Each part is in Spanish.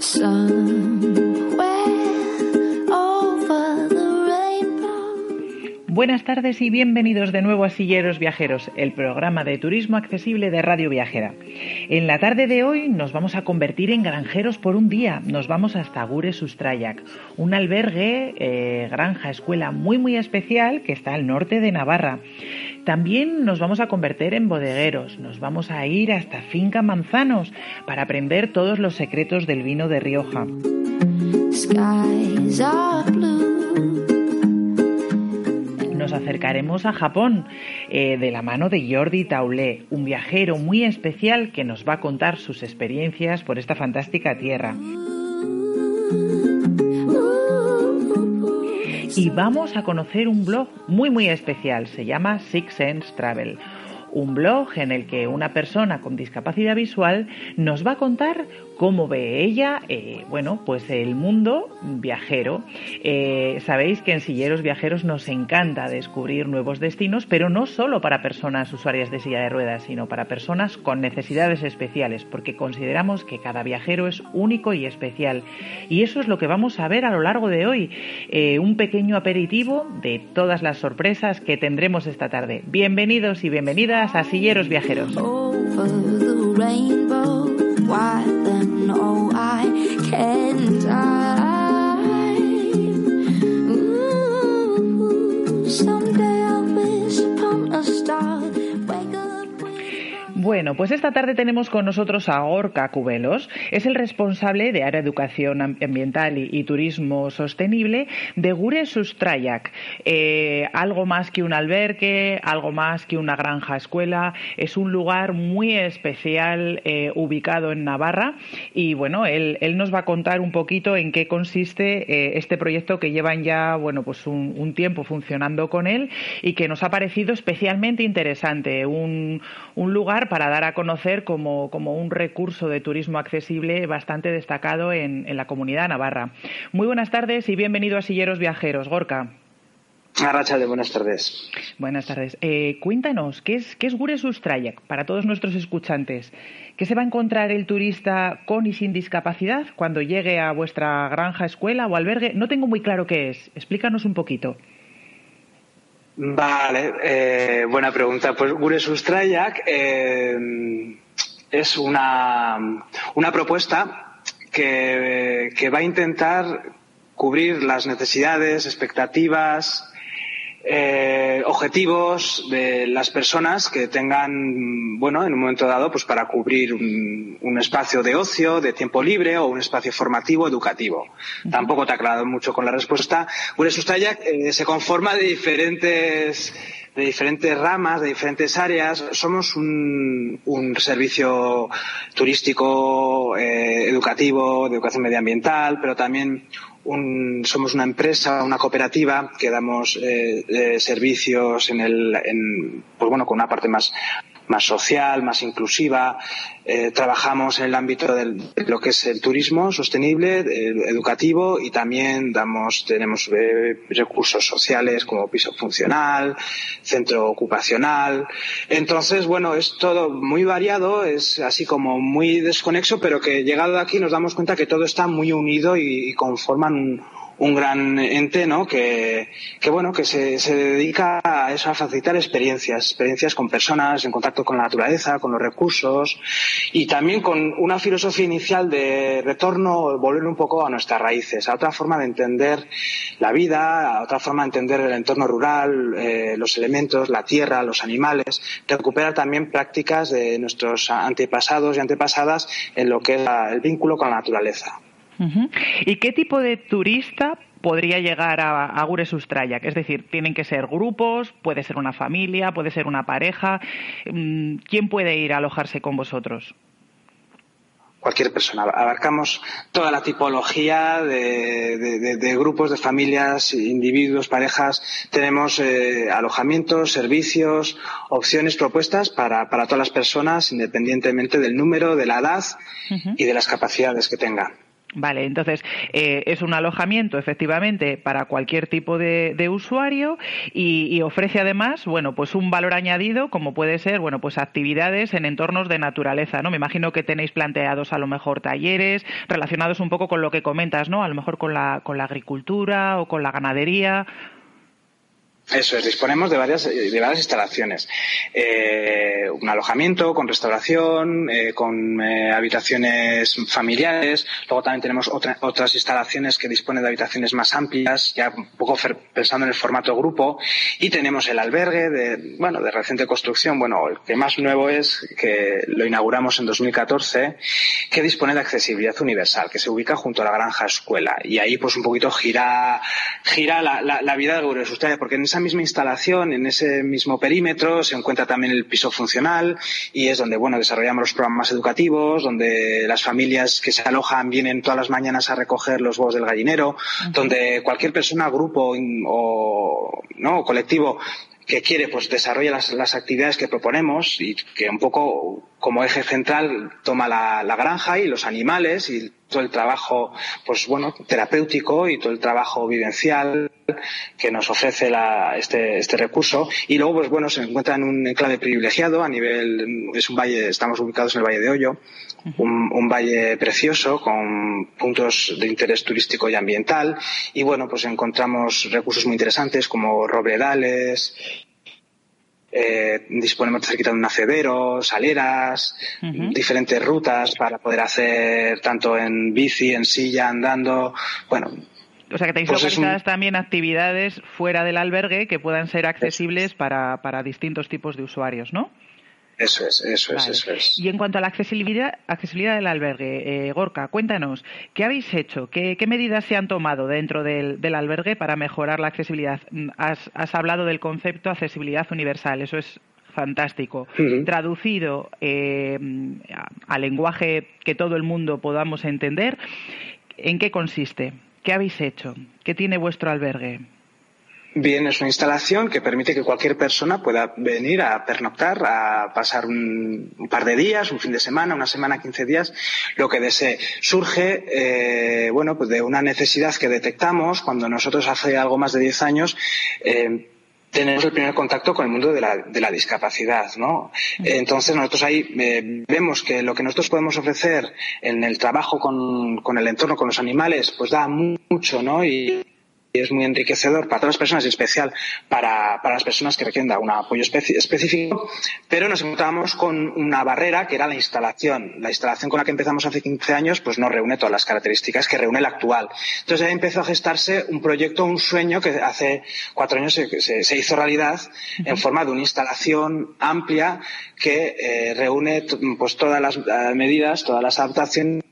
sun. Buenas tardes y bienvenidos de nuevo a Silleros Viajeros, el programa de turismo accesible de Radio Viajera. En la tarde de hoy nos vamos a convertir en granjeros por un día. Nos vamos hasta Gure Sustrayak, un albergue, eh, granja, escuela muy muy especial que está al norte de Navarra. También nos vamos a convertir en bodegueros, nos vamos a ir hasta Finca Manzanos para aprender todos los secretos del vino de Rioja. Nos acercaremos a Japón eh, de la mano de Jordi Taulé, un viajero muy especial que nos va a contar sus experiencias por esta fantástica tierra. y vamos a conocer un blog muy muy especial, se llama Six Sense Travel un blog en el que una persona con discapacidad visual nos va a contar cómo ve ella, eh, bueno, pues el mundo viajero. Eh, sabéis que en Silleros Viajeros nos encanta descubrir nuevos destinos, pero no solo para personas usuarias de silla de ruedas, sino para personas con necesidades especiales, porque consideramos que cada viajero es único y especial. Y eso es lo que vamos a ver a lo largo de hoy, eh, un pequeño aperitivo de todas las sorpresas que tendremos esta tarde. Bienvenidos y bienvenidas a Silleros Viajeros. Bueno, pues esta tarde tenemos con nosotros a Gorka Cubelos. Es el responsable de Área Educación Ambiental y, Turismo Sostenible de Gure Sustrayak. Eh, algo más que un albergue, algo más que una granja escuela. Es un lugar muy especial eh, ubicado en Navarra. Y bueno, él, nos va a contar un poquito en qué consiste eh, este proyecto que llevan ya, bueno, pues un, tiempo funcionando con él y que nos ha parecido especialmente interesante. Un lugar para dar a conocer como, un recurso de turismo accesible bastante destacado en, la comunidad navarra. Muy buenas tardes y bienvenido a Silleros Viajeros. Gorka. Arracha de buenas tardes. Buenas tardes. Eh, cuéntanos, ¿qué es, qué es Gure Sustrayak para todos nuestros escuchantes? ¿Qué se va a encontrar el turista con y sin discapacidad cuando llegue a vuestra granja, escuela o albergue? No tengo muy claro qué es. Explícanos un poquito. Vale, eh, buena pregunta. Pues Gure Sustrayak eh, es una, una propuesta que, que va a intentar cubrir las necesidades, expectativas, eh, objetivos de las personas que tengan, bueno, en un momento dado, pues para cubrir un, espacio de ocio, de tiempo libre o un espacio formativo, educativo. Tampoco te ha aclarado mucho con la respuesta. Una sustancia eh, se conforma de diferentes de diferentes ramas, de diferentes áreas. Somos un, un servicio turístico, eh, educativo, de educación medioambiental, pero también somos una empresa, una cooperativa que damos eh, servicios en el, en, pues bueno, con una parte más, más social, más inclusiva. Eh, trabajamos en el ámbito de lo que es el turismo sostenible, educativo y también damos, tenemos eh, recursos sociales como piso funcional, centro ocupacional. Entonces, bueno, es todo muy variado, es así como muy desconexo, pero que llegado aquí nos damos cuenta que todo está muy unido y, y conforman un, un gran ente, ¿no? Que, bueno, que se, se, dedica a eso, a facilitar experiencias, experiencias con personas, en contacto con la naturaleza, con los recursos y también con una filosofía inicial de retorno, volver un poco a nuestras raíces, a otra forma de entender la vida, a otra forma de entender el entorno rural, eh, los elementos, la tierra, los animales, recuperar también prácticas de nuestros antepasados y antepasadas en lo que es el vínculo con la naturaleza. ¿Y qué tipo de turista podría llegar a, a Gure Sustrayak? Es decir, tienen que ser grupos, puede ser una familia, puede ser una pareja. Mm, ¿Quién puede ir a alojarse con vosotros? cualquier persona. Abarcamos toda la tipología de, grupos, de familias, individuos, parejas. Tenemos eh, alojamientos, servicios, opciones propuestas para, todas las personas, independientemente del número, de la edad y de las capacidades que tengan. Vale, entonces eh, es un alojamiento efectivamente para cualquier tipo de, usuario y, ofrece además, bueno, pues un valor añadido como puede ser, bueno, pues actividades en entornos de naturaleza, ¿no? Me imagino que tenéis planteados a lo mejor talleres relacionados un poco con lo que comentas, ¿no? A lo mejor con la, con la agricultura o con la ganadería. Eso es, disponemos de varias, de varias instalaciones. Eh, un alojamiento con restauración, eh, con eh, habitaciones familiares. Luego también tenemos otras instalaciones que disponen de habitaciones más amplias, ya un poco pensando en el formato grupo. Y tenemos el albergue de, bueno, de reciente construcción. Bueno, el que más nuevo es que lo inauguramos en 2014, que dispone de accesibilidad universal, que se ubica junto a la granja escuela. Y ahí pues un poquito gira, gira la, la, vida de Guresustadia, porque en esa misma instalación, en ese mismo perímetro, se encuentra también el piso funcional y es donde, bueno, desarrollamos los programas educativos, donde las familias que se alojan vienen todas las mañanas a recoger los huevos del gallinero, donde cualquier persona, grupo o, no, colectivo que quiere pues desarrolla las, actividades que proponemos y que un poco como eje central toma la, granja y los animales y todo el trabajo pues bueno terapéutico y todo el trabajo vivencial que nos ofrece este, este recurso. Y luego pues bueno se encuentra en un enclave privilegiado a nivel es un valle estamos ubicados en el valle de Hoyo un, un, valle precioso con puntos de interés turístico y ambiental. Y bueno pues encontramos recursos muy interesantes como robledales eh, disponemos cerquita de un acedero, saleras, diferentes rutas para poder hacer tanto en bici, en silla, andando, bueno. O sea que tenéis pues también actividades fuera del albergue que puedan ser accesibles para, para distintos tipos de usuarios, ¿no? Eso es, eso es, eso es. Y en cuanto a la accesibilidad, accesibilidad del albergue, eh, Gorka, cuéntanos, ¿qué habéis hecho? ¿Qué, medidas se han tomado dentro del, albergue para mejorar la accesibilidad? Mm, has, hablado del concepto accesibilidad universal, eso es fantástico. Traducido eh, a lenguaje que todo el mundo podamos entender, ¿en qué consiste? ¿Qué habéis hecho? ¿Qué tiene vuestro albergue? Bien, es una instalación que permite que cualquier persona pueda venir a pernoctar, a pasar un, par de días, un fin de semana, una semana, quince días, lo que desee. Surge, eh, bueno, pues de una necesidad que detectamos cuando nosotros hace algo más de diez años eh, tenemos el primer contacto con el mundo de la, de la discapacidad, ¿no? Entonces nosotros ahí eh, vemos que lo que nosotros podemos ofrecer en el trabajo con, con el entorno, con los animales, pues da mucho, ¿no? Y, es muy enriquecedor para todas las personas y especial para, para las personas que requieren un apoyo específico, pero nos encontramos con una barrera que era la instalación. La instalación con la que empezamos hace 15 años pues no reúne todas las características que reúne la actual. Entonces ahí empezó a gestarse un proyecto, un sueño que hace cuatro años se, se, hizo realidad en forma de una instalación amplia que eh, reúne pues todas las medidas, todas las adaptaciones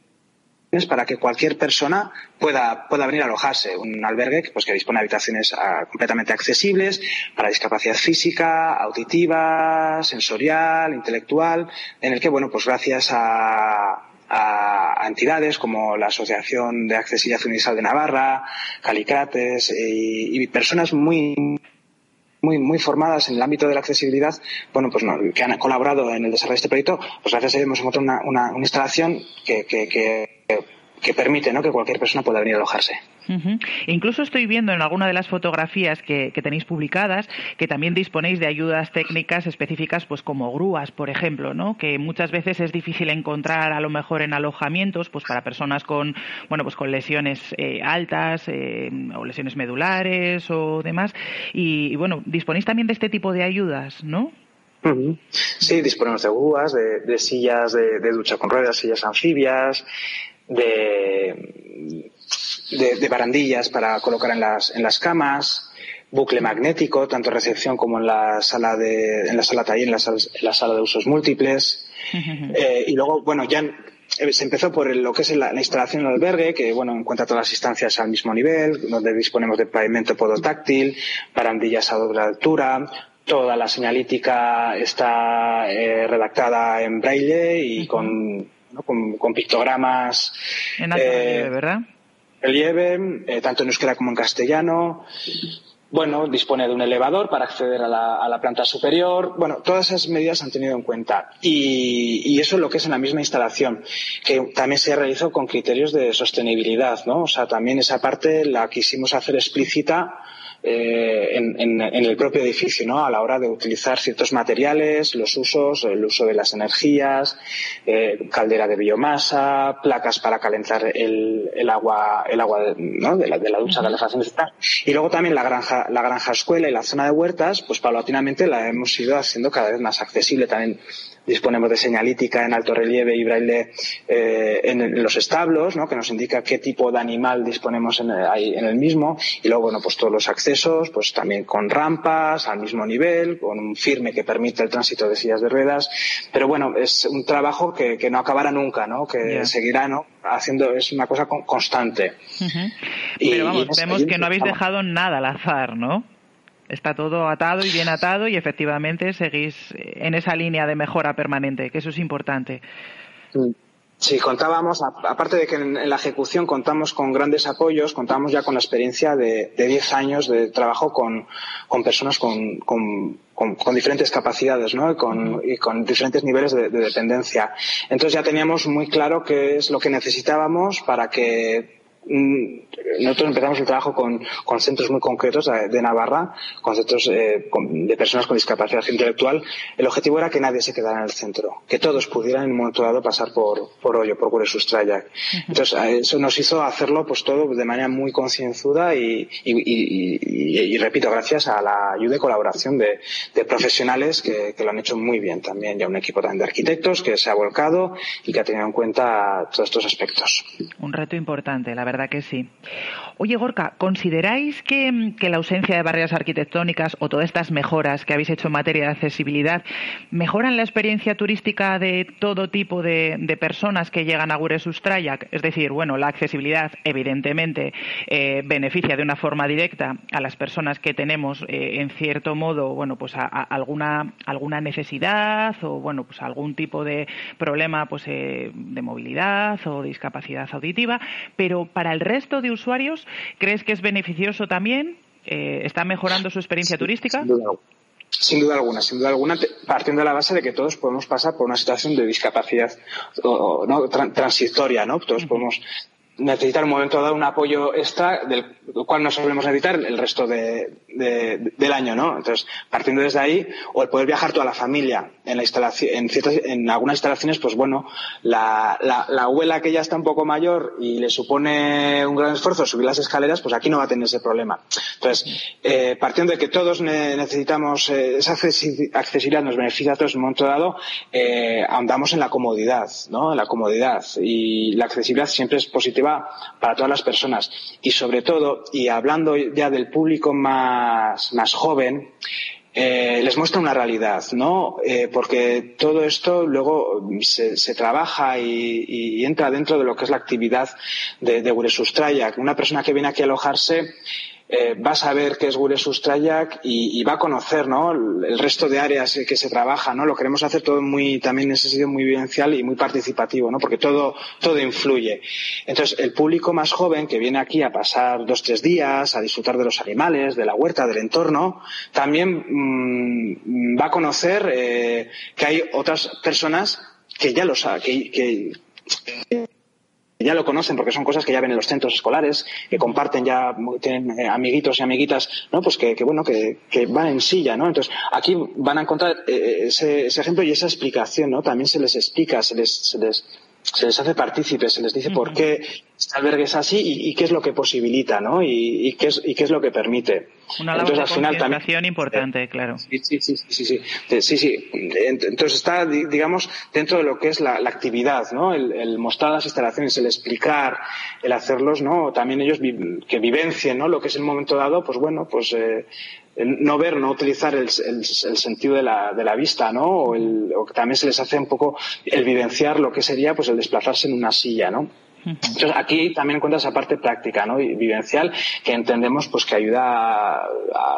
para que cualquier persona pueda, pueda venir a alojarse. Un albergue pues, que dispone de habitaciones ah, completamente accesibles para discapacidad física, auditiva, sensorial, intelectual, en el que, bueno, pues gracias a, entidades como la Asociación de Accesibilidad Universal de Navarra, Calicates y, personas muy muy, muy formadas en el ámbito de la accesibilidad, bueno, pues que han colaborado en el desarrollo de este proyecto, pues gracias a ellos hemos encontrado una, una, una instalación que, que, que que permite ¿no? que cualquier persona pueda venir a alojarse. Incluso estoy viendo en alguna de las fotografías que, tenéis publicadas que también disponéis de ayudas técnicas específicas, pues como grúas, por ejemplo, ¿no? que muchas veces es difícil encontrar a lo mejor en alojamientos, pues para personas con bueno pues con lesiones eh, altas eh, o lesiones medulares o demás. Y, bueno, disponéis también de este tipo de ayudas, ¿no? Sí, disponemos de grúas, de, sillas de, de, ducha con ruedas, sillas anfibias, de, de, barandillas para colocar en las, en las camas, bucle magnético, tanto en recepción como en la sala de, en la sala taller, en la sala, de usos múltiples. Eh, y luego, bueno, ya eh, se empezó por lo que es la, instalación del albergue, que bueno, encuentra todas las instancias al mismo nivel, donde disponemos de pavimento podotáctil, barandillas a doble altura, toda la señalítica está eh, redactada en braille y con, con, pictogramas. En alto relieve, ¿verdad? Relieve, tanto en euskera como en castellano bueno, dispone de un elevador para acceder a la, planta superior. Bueno, todas esas medidas se han tenido en cuenta. Y, eso es lo que es en la misma instalación, que también se realizó con criterios de sostenibilidad, ¿no? O sea, también esa parte la quisimos hacer explícita eh, en, el propio edificio, ¿no? A la hora de utilizar ciertos materiales, los usos, el uso de las energías, eh, caldera de biomasa, placas para calentar el, agua, el agua de, la, de la ducha, la etc. Y luego también la granja, la granja escuela y la zona de huertas, pues paulatinamente la hemos ido haciendo cada vez más accesible también disponemos de señalítica en alto relieve y braille eh, en, los establos, ¿no? que nos indica qué tipo de animal disponemos en, ahí en el mismo. Y luego, bueno, pues todos los accesos, pues también con rampas al mismo nivel, con un firme que permite el tránsito de sillas de ruedas. Pero bueno, es un trabajo que, no acabará nunca, ¿no? Que seguirá, ¿no? Haciendo, es una cosa constante. Pero vamos, vemos que no habéis dejado nada al azar, ¿no? Está todo atado y bien atado y efectivamente seguís en esa línea de mejora permanente, que eso es importante. Sí, contábamos, aparte de que en la ejecución contamos con grandes apoyos, contamos ya con la experiencia de 10 años de trabajo con, personas con, con, diferentes capacidades ¿no? y, con, y con diferentes niveles de, de dependencia. Entonces ya teníamos muy claro qué es lo que necesitábamos para que nosotros empezamos el trabajo con, con centros muy concretos de, Navarra, con centros eh, de personas con discapacidad intelectual. El objetivo era que nadie se quedara en el centro, que todos pudieran en un momento dado pasar por, por Hoyo, por Gure Sustraya. Entonces, eso nos hizo hacerlo pues todo de manera muy concienzuda y, y, repito, gracias a la ayuda y colaboración de, de profesionales que, que, lo han hecho muy bien también. Ya un equipo también de arquitectos que se ha volcado y que ha tenido en cuenta todos estos aspectos. Un reto importante, la verdad que sí. Oye, Gorka, ¿consideráis que, la ausencia de barreras arquitectónicas o todas estas mejoras que habéis hecho en materia de accesibilidad mejoran la experiencia turística de todo tipo de, personas que llegan a Guresustrayak? Es decir, bueno, la accesibilidad evidentemente eh, beneficia de una forma directa a las personas que tenemos eh, en cierto modo, bueno, pues a, alguna alguna necesidad o bueno, pues algún tipo de problema pues eh, de movilidad o discapacidad auditiva, pero para el resto de usuarios ¿Crees que es beneficioso también? Eh, ¿Está mejorando su experiencia turística? Sin duda. alguna, sin duda alguna, partiendo de la base de que todos podemos pasar por una situación de discapacidad ¿no? transitoria, ¿no? Todos podemos necesitar un momento dado un apoyo extra del cual no solemos necesitar el resto de, del año, ¿no? Entonces, partiendo desde ahí, o el poder viajar toda la familia en la instalación, en ciertas, en algunas instalaciones, pues bueno, la, abuela que ya está un poco mayor y le supone un gran esfuerzo subir las escaleras, pues aquí no va a tener ese problema. Entonces, eh, partiendo de que todos necesitamos eh, esa accesibilidad nos beneficia a todos en un momento dado, eh, ahondamos en la comodidad, ¿no? En la comodidad y la accesibilidad siempre es positiva para todas las personas. Y sobre todo, y hablando ya del público más, más joven, eh, les muestra una realidad, ¿no? Eh, porque todo esto luego se, se trabaja y, entra dentro de lo que es la actividad de, de. Una persona que viene aquí a alojarse eh, va a saber qué es Gure Sustrayak y, va a conocer ¿no? el resto de áreas que se trabaja. ¿no? Lo queremos hacer todo muy, también en ese sentido muy vivencial y muy participativo, ¿no? porque todo, todo influye. Entonces, el público más joven que viene aquí a pasar dos, tres días, a disfrutar de los animales, de la huerta, del entorno, también mm, va a conocer eh, que hay otras personas que ya lo saben, que ya lo conocen porque son cosas que ya ven en los centros escolares, que comparten ya, tienen eh, amiguitos y amiguitas, ¿no? Pues que, que bueno, que, que, van en silla, ¿no? Entonces, aquí van a encontrar eh, ese, ese, ejemplo y esa explicación, ¿no? También se les explica, se les, se les, se les hace partícipes, se les dice por qué este albergue es así y, qué es lo que posibilita, ¿no? Y, qué, es, y qué es lo que permite. Una labor Entonces, al final también importante, claro. Sí, sí, sí, sí, sí, sí, sí. Entonces está, digamos, dentro de lo que es la, actividad, ¿no? El, mostrar las instalaciones, el explicar, el hacerlos, ¿no? También ellos que vivencien, ¿no? Lo que es el momento dado, pues bueno, pues eh, no ver, no utilizar el, sentido de la, de la, vista, ¿no? O, o, que también se les hace un poco el vivenciar lo que sería pues el desplazarse en una silla, ¿no? Entonces, aquí también encuentras esa parte práctica ¿no? y vivencial que entendemos pues que ayuda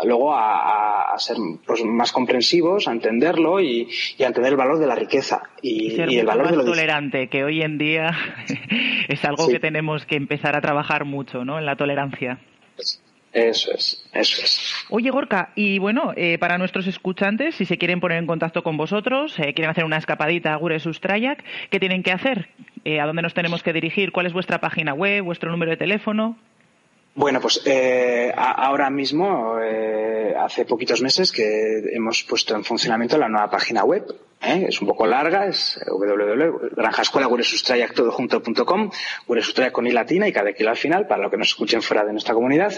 luego a, ser pues, más comprensivos, a entenderlo y, a entender el valor de la riqueza y, el valor más de lo tolerante, que hoy en día es algo que tenemos que empezar a trabajar mucho ¿no? en la tolerancia. Eso es, eso es. Oye, Gorka, y bueno, eh, para nuestros escuchantes, si se quieren poner en contacto con vosotros, eh, quieren hacer una escapadita a Gure Sustrayak, ¿qué tienen que hacer? Eh, ¿A dónde nos tenemos que dirigir? ¿Cuál es vuestra página web, vuestro número de teléfono? Bueno, pues ahora mismo, hace poquitos meses que hemos puesto en funcionamiento la nueva página web, ¿eh? es un poco larga, es www.granjaescuela todojunto.com, guresustraya con i latina y cada kilo al final, para lo que nos escuchen fuera de nuestra comunidad.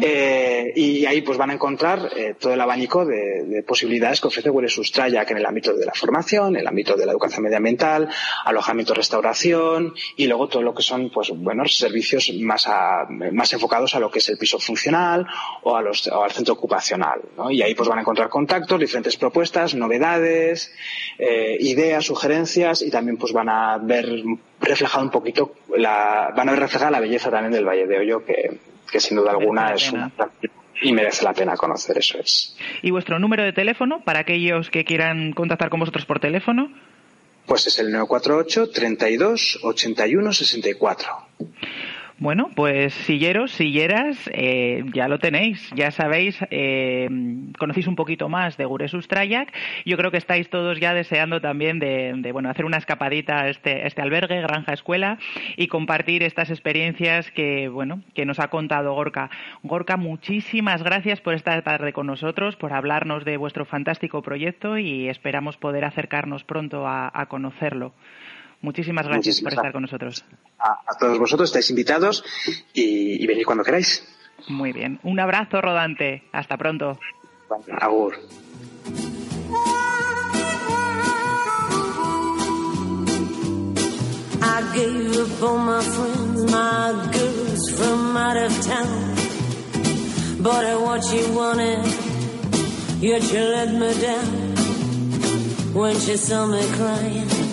eh, y ahí pues van a encontrar eh, todo el abanico de, de, posibilidades que ofrece Sustraya, que en el ámbito de la formación, en el ámbito de la educación medioambiental, alojamiento, restauración y luego todo lo que son pues buenos servicios más, a, más enfocados a lo que es el piso funcional o, a los, o al centro ocupacional. ¿no? Y ahí pues van a encontrar contactos, diferentes propuestas, novedades, eh, ideas, sugerencias y también pues van a ver reflejado un poquito, la, van a ver reflejada la belleza también del Valle de Hoyo que, que sin duda alguna es una y merece la pena conocer, eso es. ¿Y vuestro número de teléfono para aquellos que quieran contactar con vosotros por teléfono? Pues es el 948 32 81 64. Bueno, pues silleros, silleras, eh, ya lo tenéis, ya sabéis, eh, conocéis un poquito más de Guresus Trayak. Yo creo que estáis todos ya deseando también de, bueno, hacer una escapadita a este, este albergue, Granja Escuela, y compartir estas experiencias que, bueno, que nos ha contado Gorka. Gorka, muchísimas gracias por estar tarde con nosotros, por hablarnos de vuestro fantástico proyecto y esperamos poder acercarnos pronto a conocerlo. Muchísimas gracias por estar con nosotros. A, todos vosotros estáis invitados y, y venid cuando queráis. Muy bien. Un abrazo rodante. Hasta pronto. Agur. I gave up all my friends, my girls from out of town. But I what you wanted, yet you let me down. When she saw me crying.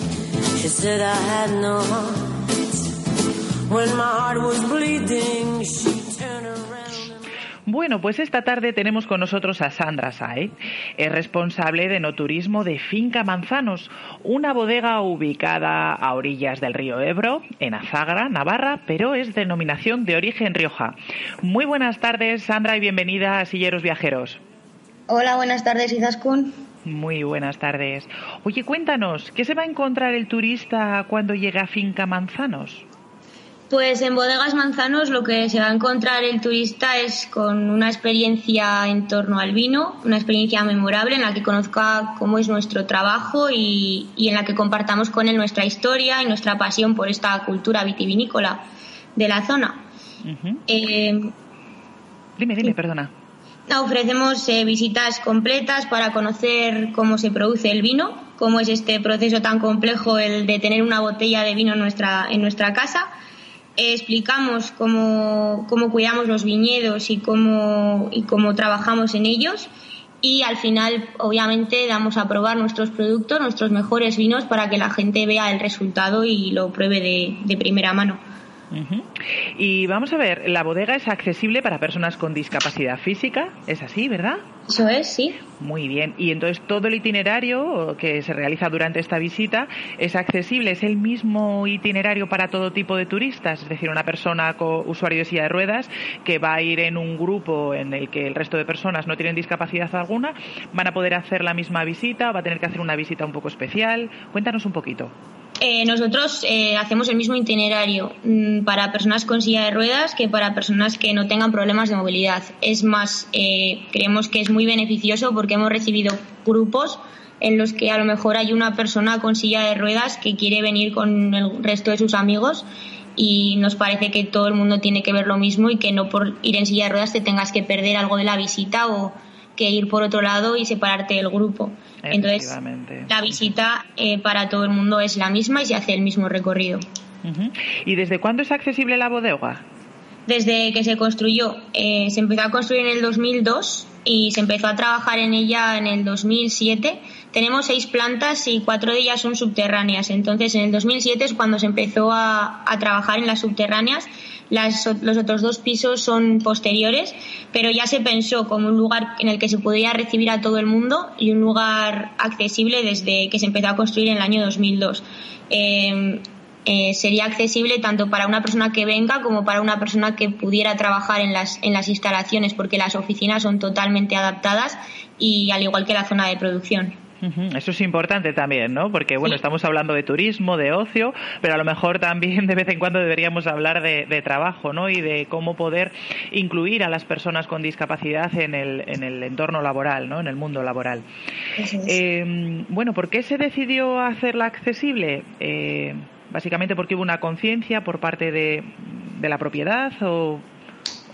Bueno, pues esta tarde tenemos con nosotros a Sandra Saez, es responsable de no turismo de Finca Manzanos, una bodega ubicada a orillas del río Ebro, en Azagra, Navarra, pero es denominación de origen Rioja. Muy buenas tardes, Sandra, y bienvenida a Silleros Viajeros. Hola, buenas tardes, Izaskun. Muy buenas tardes. Oye, cuéntanos, ¿qué se va a encontrar el turista cuando llega a Finca Manzanos? Pues en Bodegas Manzanos lo que se va a encontrar el turista es con una experiencia en torno al vino, una experiencia memorable en la que conozca cómo es nuestro trabajo y, en la que compartamos con él nuestra historia y nuestra pasión por esta cultura vitivinícola de la zona. Eh, dime, dime, perdona. Ofrecemos eh, visitas completas para conocer cómo se produce el vino, cómo es este proceso tan complejo el de tener una botella de vino en nuestra, en nuestra casa. explicamos cómo, cómo, cuidamos los viñedos y cómo, y cómo trabajamos en ellos. Y al final, obviamente, damos a probar nuestros productos, nuestros mejores vinos, para que la gente vea el resultado y lo pruebe de primera mano. Y vamos a ver, la bodega es accesible para personas con discapacidad física, ¿es así, verdad? Eso es, sí. Muy bien. Y entonces todo el itinerario que se realiza durante esta visita es accesible, es el mismo itinerario para todo tipo de turistas, es decir, una persona con usuario de silla de ruedas que va a ir en un grupo en el que el resto de personas no tienen discapacidad alguna, van a poder hacer la misma visita o va a tener que hacer una visita un poco especial. Cuéntanos un poquito. Eh, nosotros eh, hacemos el mismo itinerario mm, para personas con silla de ruedas que para personas que no tengan problemas de movilidad. Es más, eh, creemos que es muy beneficioso porque hemos recibido grupos en los que a lo mejor hay una persona con silla de ruedas que quiere venir con el resto de sus amigos y nos parece que todo el mundo tiene que ver lo mismo y que no por ir en silla de ruedas te tengas que perder algo de la visita o que ir por otro lado y separarte del grupo. Entonces, la visita eh, para todo el mundo es la misma y se hace el mismo recorrido. ¿Y desde cuándo es accesible la bodega? Desde que se construyó. Eh, se empezó a construir en el 2002 y se empezó a trabajar en ella en el 2007. Tenemos seis plantas y cuatro de ellas son subterráneas. Entonces, en el 2007 es cuando se empezó a, trabajar en las subterráneas. Los otros dos pisos son posteriores, pero ya se pensó como un lugar en el que se podía recibir a todo el mundo y un lugar accesible desde que se empezó a construir en el año 2002. Eh, sería accesible tanto para una persona que venga como para una persona que pudiera trabajar en las, en las instalaciones, porque las oficinas son totalmente adaptadas y al igual que la zona de producción. Eso es importante también, ¿no? Porque, bueno, estamos hablando de turismo, de ocio, pero a lo mejor también de vez en cuando deberíamos hablar de, trabajo, ¿no? Y de cómo poder incluir a las personas con discapacidad en el, en el entorno laboral, ¿no? En el mundo laboral. Eh, bueno, ¿por qué se decidió hacerla accesible? Eh, básicamente porque hubo una conciencia por parte de, la propiedad o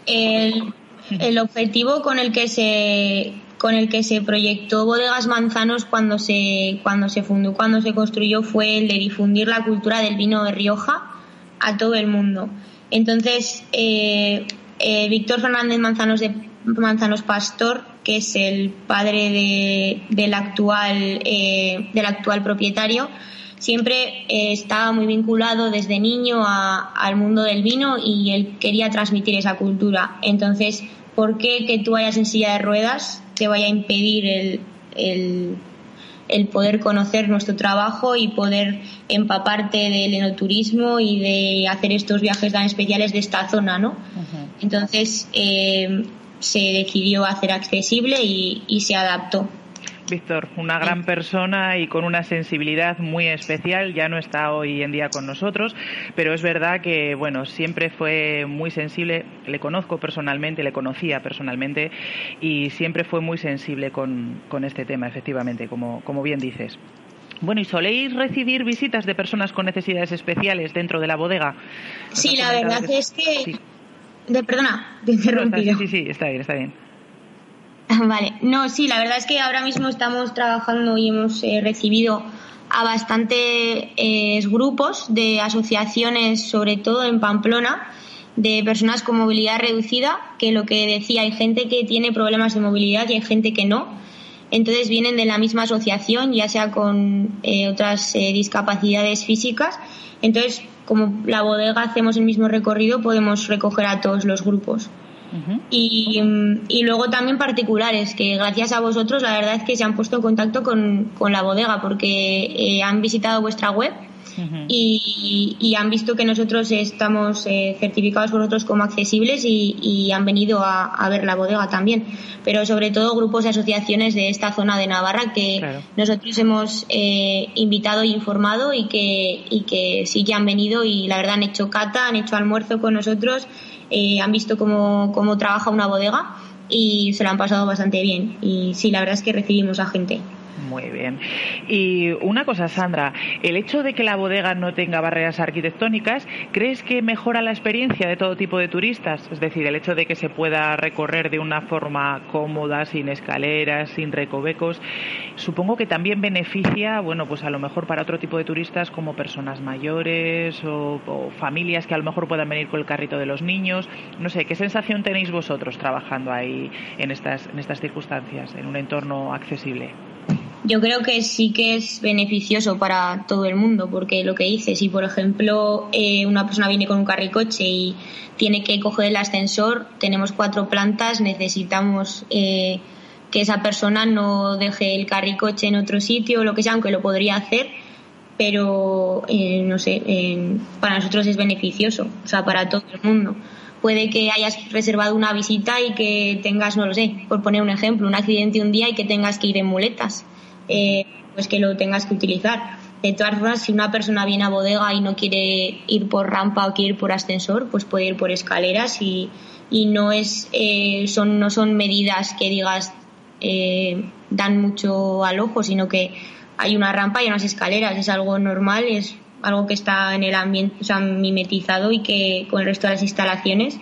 el, objetivo con el que se con el que se proyectó Bodegas Manzanos cuando se cuando se fundó cuando se construyó fue el de difundir la cultura del vino de Rioja a todo el mundo entonces eh, eh, Víctor Fernández Manzanos Pastor que es el padre de, del actual eh, del actual propietario siempre estaba muy vinculado desde niño al mundo del vino y él quería transmitir esa cultura. Entonces, ¿por qué que tú vayas en silla de ruedas te vaya a impedir el, el, poder conocer nuestro trabajo y poder empaparte del enoturismo y de hacer estos viajes tan especiales de esta zona, ¿no? Entonces, eh, se decidió hacer accesible y se adaptó. Víctor, una gran persona y con una sensibilidad muy especial, ya no está hoy en día con nosotros, pero es verdad que, bueno, siempre fue muy sensible, le conozco personalmente, le conocía personalmente y siempre fue muy sensible con, este tema, efectivamente, como, como bien dices. Bueno, ¿y soléis recibir visitas de personas con necesidades especiales dentro de la bodega? Sí, la verdad es que... De, perdona, te interrumpí. Sí, sí, sí, está bien, está bien. Vale, no, sí, la verdad es que ahora mismo estamos trabajando y hemos eh, recibido a bastantes eh, grupos de asociaciones, sobre todo en Pamplona, de personas con movilidad reducida, que lo que decía, hay gente que tiene problemas de movilidad y hay gente que no. Entonces vienen de la misma asociación, ya sea con eh, otras discapacidades físicas. Entonces, como la bodega hacemos el mismo recorrido, podemos recoger a todos los grupos y, y, luego también particulares, que gracias a vosotros la verdad es que se han puesto en contacto con, con la bodega porque eh, han visitado vuestra web y, y, han visto que nosotros estamos eh, certificados por vosotros como accesibles y, y han venido a, a, ver la bodega también. Pero sobre todo grupos y asociaciones de esta zona de Navarra que nosotros hemos eh, invitado e informado y que, y que sí que han venido y la verdad han hecho cata, han hecho almuerzo con nosotros eh, han visto cómo, cómo trabaja una bodega y se lo han pasado bastante bien. Y sí, la verdad es que recibimos a gente. Muy bien. Y una cosa, Sandra, el hecho de que la bodega no tenga barreras arquitectónicas, ¿crees que mejora la experiencia de todo tipo de turistas? Es decir, el hecho de que se pueda recorrer de una forma cómoda, sin escaleras, sin recovecos, supongo que también beneficia, bueno, pues a lo mejor para otro tipo de turistas como personas mayores o, o familias que a lo mejor puedan venir con el carrito de los niños. No sé, ¿qué sensación tenéis vosotros trabajando ahí en estas, en estas circunstancias, en un entorno accesible? Yo creo que sí que es beneficioso para todo el mundo, porque lo que dice, si por ejemplo eh, una persona viene con un carricoche y tiene que coger el ascensor, tenemos cuatro plantas, necesitamos eh, que esa persona no deje el carricoche en otro sitio o lo que sea, aunque lo podría hacer, pero eh, no sé, para nosotros es beneficioso, o sea, para todo el mundo puede que hayas reservado una visita y que tengas, no lo sé, por poner un ejemplo, un accidente un día y que tengas que ir en muletas. Eh, pues que lo tengas que utilizar. De todas formas, si una persona viene a bodega y no quiere ir por rampa o quiere ir por ascensor, pues puede ir por escaleras y, y no es eh, son no son medidas que digas eh, dan mucho al ojo, sino que hay una rampa y unas escaleras, es algo normal, es algo que está en el ambiente, o sea, mimetizado y que con el resto de las instalaciones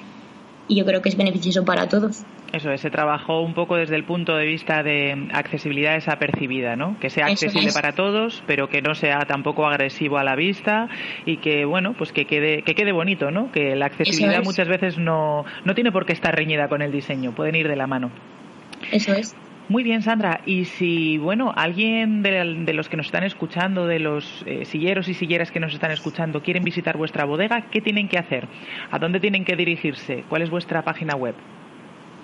y yo creo que es beneficioso para todos. Eso es, se trabajó un poco desde el punto de vista de accesibilidad desapercibida, ¿no? Que sea accesible para todos, pero que no sea tampoco agresivo a la vista y que, bueno, pues que quede, que quede bonito, ¿no? Que la accesibilidad muchas veces no, no tiene por qué estar reñida con el diseño, pueden ir de la mano. Eso es. Muy bien, Sandra. Y si, bueno, alguien de, los que nos están escuchando, de los eh, silleros y silleras que nos están escuchando, quieren visitar vuestra bodega, ¿qué tienen que hacer? ¿A dónde tienen que dirigirse? ¿Cuál es vuestra página web?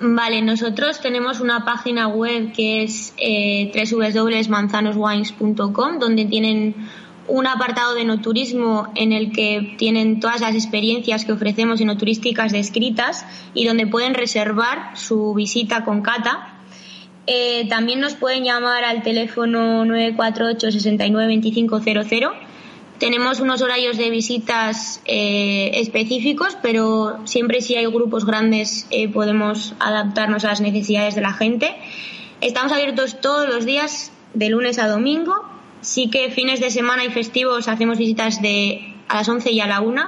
Vale, nosotros tenemos una página web que es eh, www.manzanoswines.com, donde tienen un apartado de no turismo en el que tienen todas las experiencias que ofrecemos enoturísticas descritas y donde pueden reservar su visita con cata. Eh, también nos pueden llamar al teléfono 948 69 Tenemos unos horarios de visitas eh, específicos, pero siempre si hay grupos grandes eh, podemos adaptarnos a las necesidades de la gente. Estamos abiertos todos los días, de lunes a domingo. Sí que fines de semana y festivos hacemos visitas de a las 11 y a la 1.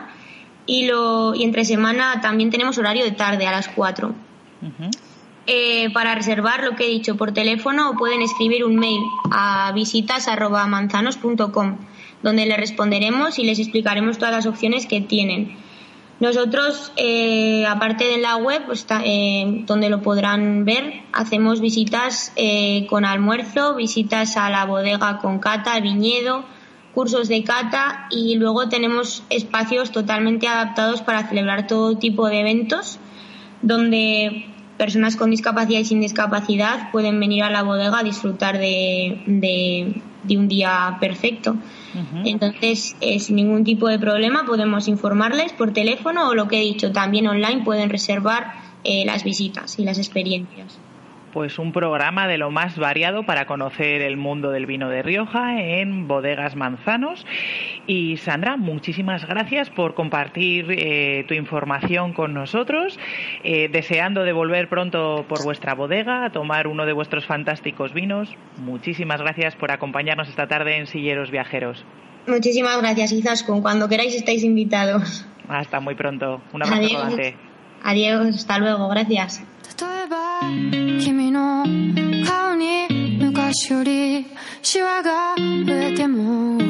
Y, lo, y entre semana también tenemos horario de tarde a las 4. Eh, para reservar lo que he dicho por teléfono o pueden escribir un mail a visitas.manzanos.com donde les responderemos y les explicaremos todas las opciones que tienen. Nosotros, eh, aparte de la web, pues, eh, donde lo podrán ver, hacemos visitas con almuerzo, visitas a la bodega con cata, viñedo, cursos de cata y luego tenemos espacios totalmente adaptados para celebrar todo tipo de eventos donde personas con discapacidad y sin discapacidad pueden venir a la bodega a disfrutar de, un día perfecto. Entonces, eh, sin ningún tipo de problema, podemos informarles por teléfono o lo que he dicho, también online pueden reservar eh, las visitas y las experiencias pues un programa de lo más variado para conocer el mundo del vino de Rioja en Bodegas Manzanos. Y Sandra, muchísimas gracias por compartir eh, tu información con nosotros, eh, deseando de volver pronto por vuestra bodega a tomar uno de vuestros fantásticos vinos. Muchísimas gracias por acompañarnos esta tarde en Silleros Viajeros. Muchísimas gracias, Izaskun. Cuando queráis estáis invitados. Hasta muy pronto. Un abrazo Adiós. Hasta luego, gracias. 例えば君の顔に昔よりシワが増えても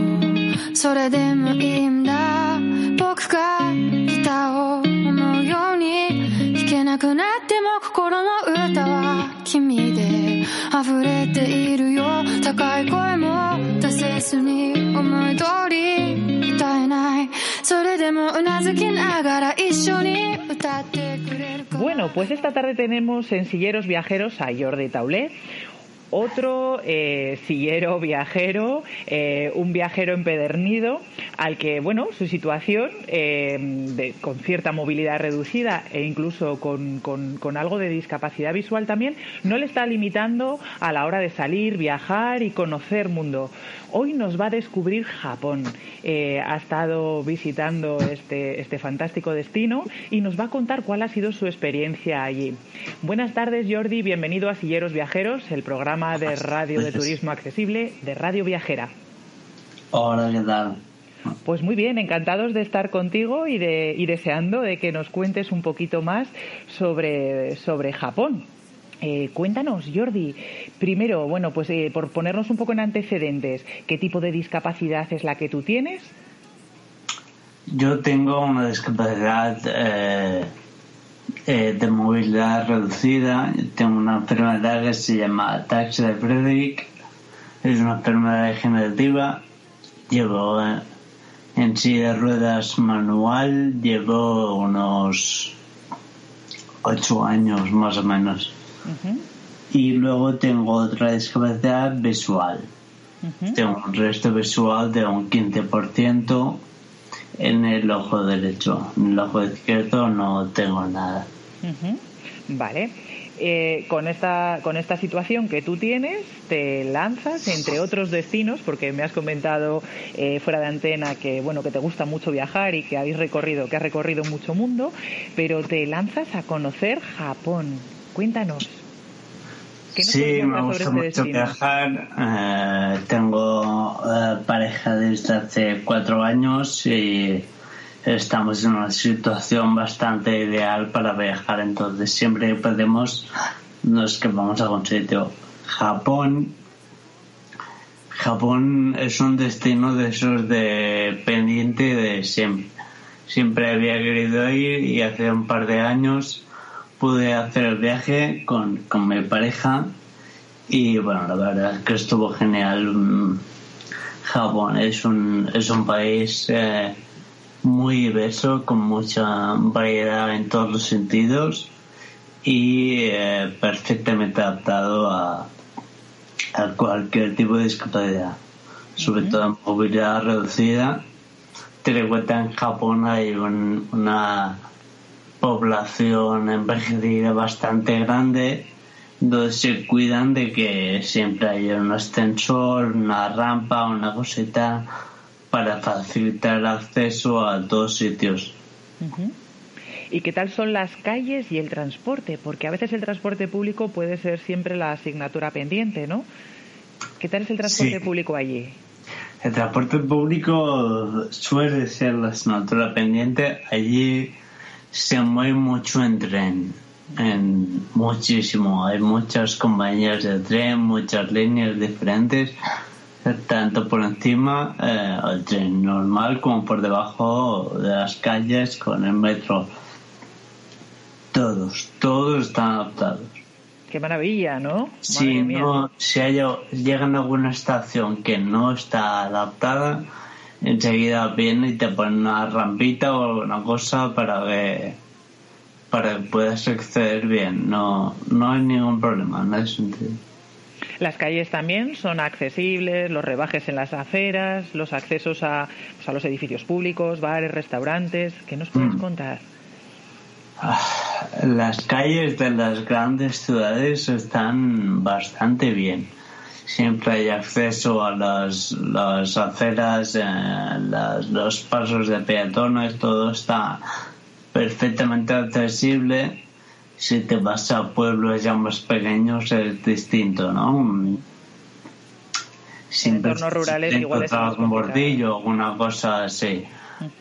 それでもいいんだ僕がギターを思うように弾けなくなっても心の歌は君で 溢れているよ高い声も出せずに思い通り歌えないそれでもうなずきながら一緒に歌って Bueno, pues esta tarde tenemos en Silleros Viajeros a Jordi Taulet, otro eh, sillero viajero, eh, un viajero empedernido, al que, bueno, su situación, eh, con cierta movilidad reducida e incluso con, con, algo de discapacidad visual también, no le está limitando a la hora de salir, viajar y conocer mundo. Hoy nos va a descubrir Japón. ha estado visitando este, este fantástico destino y nos va a contar cuál ha sido su experiencia allí. Buenas tardes, Jordi. Bienvenido a Silleros Viajeros, el programa de radio de turismo accesible de Radio Viajera. Hola, ¿qué tal? Pues muy bien, encantados de estar contigo y, de, y deseando de que nos cuentes un poquito más sobre, sobre Japón. Eh, cuéntanos, Jordi, primero, bueno, pues eh, por ponernos un poco en antecedentes, ¿qué tipo de discapacidad es la que tú tienes? Yo tengo una discapacidad eh, eh, de movilidad reducida. Tengo una enfermedad que se llama ataxia de Friedrich. Es una enfermedad degenerativa. Llevo eh, en silla de ruedas manual, llevo unos ocho años más o menos. Y luego tengo otra discapacidad visual. Tengo un resto visual de un 15% en el ojo derecho. En el ojo izquierdo no tengo nada. Vale. Eh, con esta con esta situación que tú tienes te lanzas entre otros destinos porque me has comentado eh, fuera de antena que bueno que te gusta mucho viajar y que habéis recorrido que has recorrido mucho mundo pero te lanzas a conocer Japón. Cuéntanos. Sí me gusta este mucho viajar eh, tengo pareja desde hace cuatro años y estamos en una situación bastante ideal para viajar, entonces siempre que podemos nos que vamos a un sitio. Japón Japón es un destino de esos de pendiente de siempre. Siempre había querido ir y hace un par de años pude hacer el viaje con, con mi pareja y bueno, la verdad es que estuvo genial. Mm, Japón es un, es un país eh, muy diverso, con mucha variedad en todos los sentidos y eh, perfectamente adaptado a, a cualquier tipo de discapacidad, sobre todo en movilidad reducida. Ten en cuenta en Japón hay una población envejecida bastante grande donde se cuidan de que siempre haya un ascensor, una rampa, una cosita para facilitar el acceso a todos sitios. ¿Y qué tal son las calles y el transporte? Porque a veces el transporte público puede ser siempre la asignatura pendiente, ¿no? ¿Qué tal es el transporte público allí? El transporte público suele ser la asignatura pendiente. Allí se mueve mucho en tren, en muchísimo. Hay muchas compañías de tren, muchas líneas diferentes, tanto por encima eh, el tren normal como por debajo de las calles con el metro. Todos, todos están adaptados. Qué maravilla, ¿no? Si no, si hay, llegan a alguna estación que no está adaptada, enseguida viene y te pone una rampita o una cosa para que para que puedas acceder bien. No, no hay ningún problema en ese sentido. Las calles también son accesibles, los rebajes en las aceras, los accesos a, pues, a los edificios públicos, bares, restaurantes. ¿Qué nos puedes mm. contar? Ah, las calles de las grandes ciudades están bastante bien siempre hay acceso a las, las aceras, eh, los pasos de peatones, todo está perfectamente accesible. Si te vas a pueblos ya más pequeños es distinto, ¿no? Siempre en entornos rurales igual es un bordillo o alguna cosa así.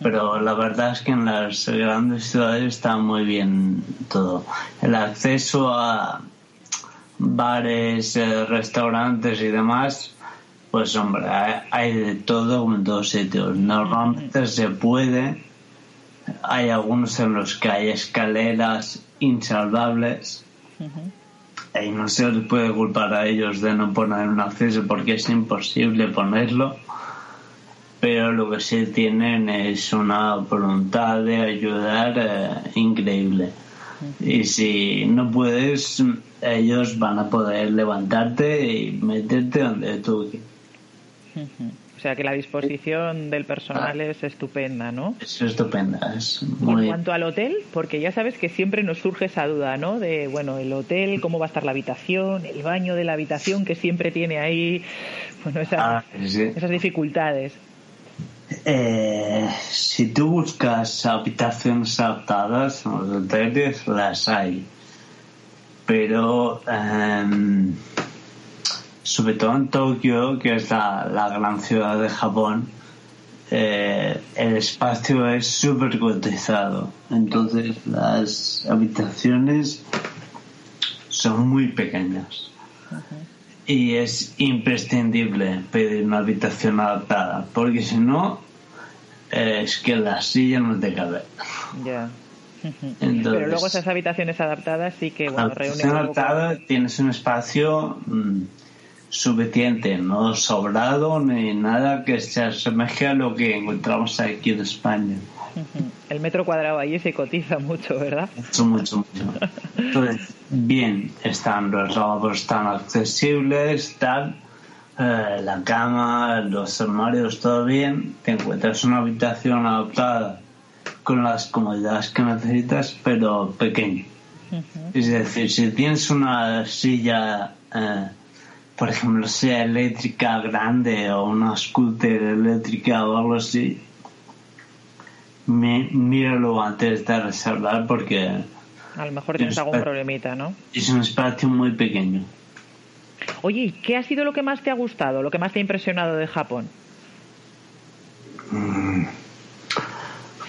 Pero la verdad es que en las grandes ciudades está muy bien todo. El acceso a, bares, eh, restaurantes y demás, pues hombre, hay, de todo en todos sitios. Normalmente se puede, hay algunos en los que hay escaleras insalvables. Y no se les puede culpar a ellos de no poner un acceso porque es imposible ponerlo. Pero lo que sí tienen es una voluntad de ayudar eh, increíble. Y si no puedes, ellos van a poder levantarte y meterte donde tú o sea que la disposición del personal ah. es estupenda, ¿no? Es estupenda, es muy... En cuanto al hotel, porque ya sabes que siempre nos surge esa duda, ¿no? De, bueno, el hotel, cómo va a estar la habitación, el baño de la habitación que siempre tiene ahí, bueno, esas, ah, esas dificultades. Eh, si tú buscas habitaciones adaptadas en los hoteles, las hay pero em, sobre todo en Tokio, que es la, gran ciudad de Japón, eh, el espacio es súper cotizado. Entonces las habitaciones son muy pequeñas. Y es imprescindible pedir una habitación adaptada, porque si no, es que la silla no te cabe. Ya. Pero luego esas habitaciones adaptadas sí que bueno, reúnen. adaptada tienes un espacio mm, suficiente, no sobrado ni nada que se asemeje a lo que encontramos aquí en España. El metro cuadrado allí se cotiza mucho, ¿verdad? Mucho, mucho, mucho. Entonces, bien, están los lavabos tan accesibles, tal, eh, la cama, los armarios, todo bien. Te encuentras una habitación adaptada con las comodidades que necesitas, pero pequeño. Es decir, si tienes una silla, eh, por ejemplo, sea eléctrica grande o una scooter eléctrica o algo así, míralo antes de reservar porque... A lo mejor tienes algún problemita, ¿no? Es un espacio muy pequeño. Oye, ¿qué ha sido lo que más te ha gustado, lo que más te ha impresionado de Japón? Mm.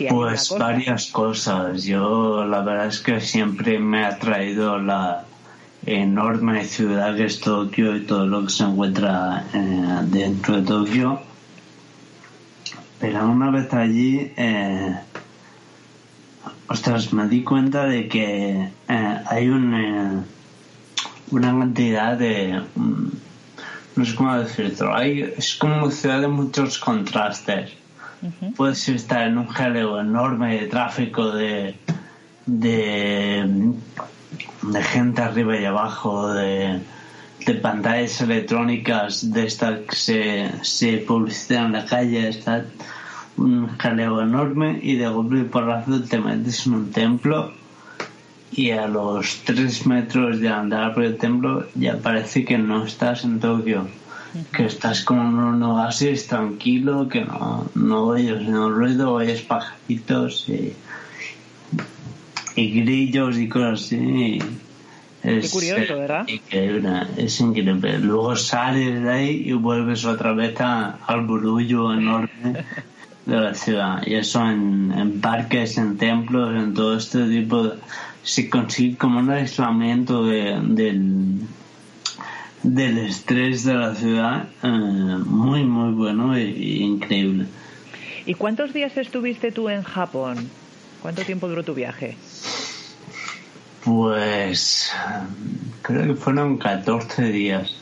Pues varias cosas. Yo la verdad es que siempre me ha traído la enorme ciudad que es Tokio y todo lo que se encuentra eh, dentro de Tokio. Pero una vez allí, eh, ostras, me di cuenta de que eh, hay un, una cantidad de... mm, no sé cómo decirlo. Hay, es como una ciudad de muchos contrastes. Puedes estar en un jaleo enorme de tráfico de, de, de gente arriba y abajo, de, de pantallas electrónicas de estas que se, se publicitan en la calle, está un jaleo enorme y de golpe y porrazo te metes en un templo y a los tres metros de andar por el templo ya parece que no estás en Tokio, que estás como en un oasis tranquilo, que no, no oyes un ruido, oyes pajaritos y, y grillos y cosas así. Es, curioso, ¿verdad? increíble, es increíble. Luego sales de ahí y vuelves otra vez a- al burullo enorme de la ciudad. Y eso en, en parques, en templos, en todo este tipo de... Se consigue como un aislamiento de- del, del estrés de la ciudad eh, muy, muy bueno y, y increíble. ¿Y cuántos días estuviste tú en Japón? ¿Cuánto tiempo duró tu viaje? Pues creo que fueron 14 días.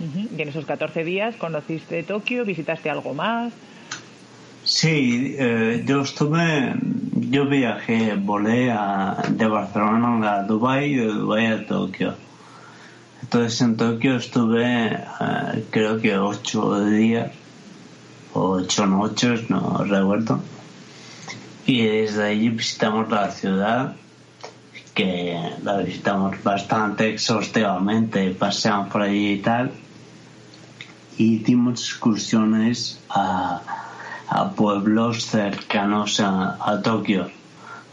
Y en esos 14 días conociste Tokio, visitaste algo más. Sí, eh, yo estuve, yo viajé, volé a, de Barcelona a Dubai y de Dubai a Tokio. Entonces en Tokio estuve eh, creo que ocho días, o ocho noches, no recuerdo. Y desde allí visitamos la ciudad, que la visitamos bastante exhaustivamente, paseamos por allí y tal. Y hicimos excursiones a, a pueblos cercanos a, a Tokio.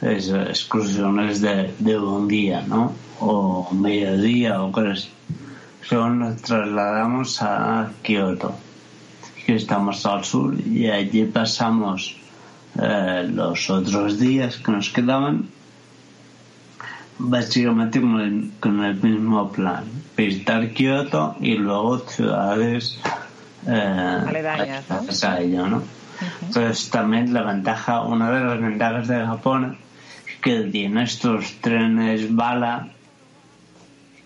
Es, excursiones de, de un día, ¿no? O mediodía o cosas. Luego nos trasladamos a Kioto, que estamos al sur, y allí pasamos eh, los otros días que nos quedaban básicamente con el, con el mismo plan. Visitar Kioto y luego ciudades eh, Aledañas, ¿no? aledañas a ello, ¿no? Entonces también la ventaja, una de las ventajas de Japón es que tiene estos trenes bala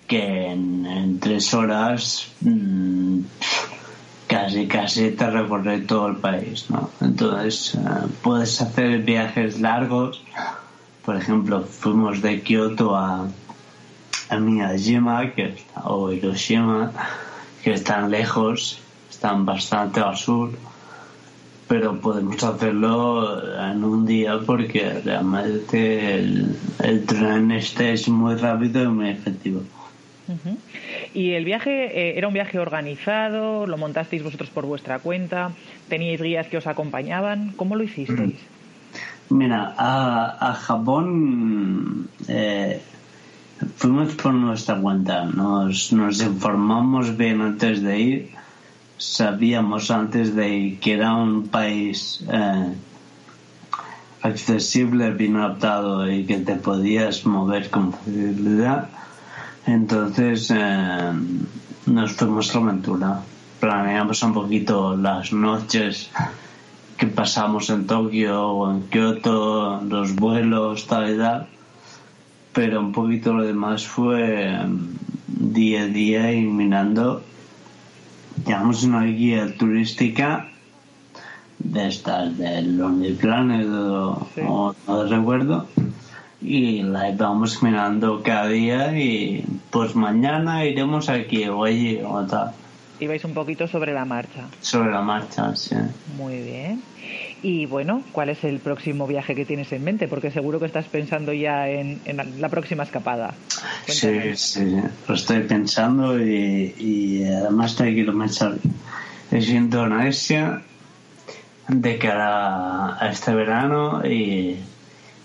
que en, en tres horas mm, casi casi te recorre todo el país, ¿no? Entonces eh, puedes hacer viajes largos. Por ejemplo, fuimos de Kioto a, a Miyajima que está, o Hiroshima, que están lejos, están bastante al sur, pero podemos hacerlo en un día porque realmente el, el tren este es muy rápido y muy efectivo. ¿Y el viaje eh, era un viaje organizado? ¿Lo montasteis vosotros por vuestra cuenta? ¿Teníais guías que os acompañaban? ¿Cómo lo hicisteis? Mira, a, a Japón eh, fuimos por nuestra cuenta, nos, nos informamos bien antes de ir, sabíamos antes de ir que era un país eh, accesible, bien adaptado y que te podías mover con facilidad. Entonces eh, nos fuimos a la aventura. Planeamos un poquito las noches que pasamos en Tokio o en Kioto, los vuelos, tal y tal. Pero un poquito lo demás fue mm, día a día y mirando. Llevamos una guía turística de estas del Planet o, Sí. o no recuerdo y la vamos mirando cada día y pues mañana iremos aquí o allí o tal Ibais un poquito sobre la marcha. sobre la marcha sí. Muy bien. Y bueno, ¿cuál es el próximo viaje que tienes en mente? Porque seguro que estás pensando ya en, en la próxima escapada. Sí, sí, lo estoy pensando y, y además te quiero pensar es Indonesia de cara a este verano y,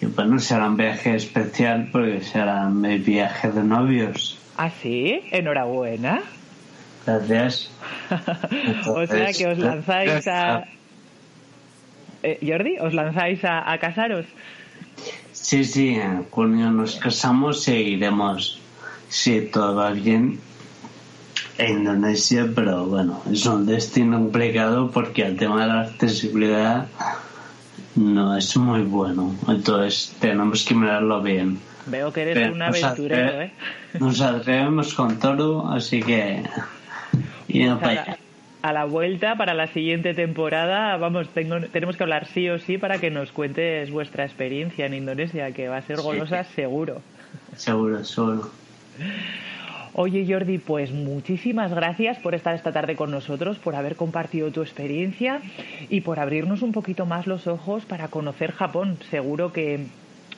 y bueno, será un viaje especial porque será mi viaje de novios. ¿Ah, sí? Enhorabuena. Gracias. o sea que os lanzáis a... Eh, Jordi, ¿os lanzáis a, a casaros? Sí, sí, en junio nos casamos e iremos, si todo va bien, a Indonesia, pero bueno, es un destino complicado porque el tema de la accesibilidad no es muy bueno. Entonces tenemos que mirarlo bien. Veo que eres un aventurero, ¿eh? Nos atrevemos con todo, así que... Y no a la vuelta para la siguiente temporada, vamos, tenemos que hablar sí o sí para que nos cuentes vuestra experiencia en Indonesia, que va a ser golosa seguro. Seguro, seguro. Oye Jordi, pues muchísimas gracias por estar esta tarde con nosotros, por haber compartido tu experiencia y por abrirnos un poquito más los ojos para conocer Japón. Seguro que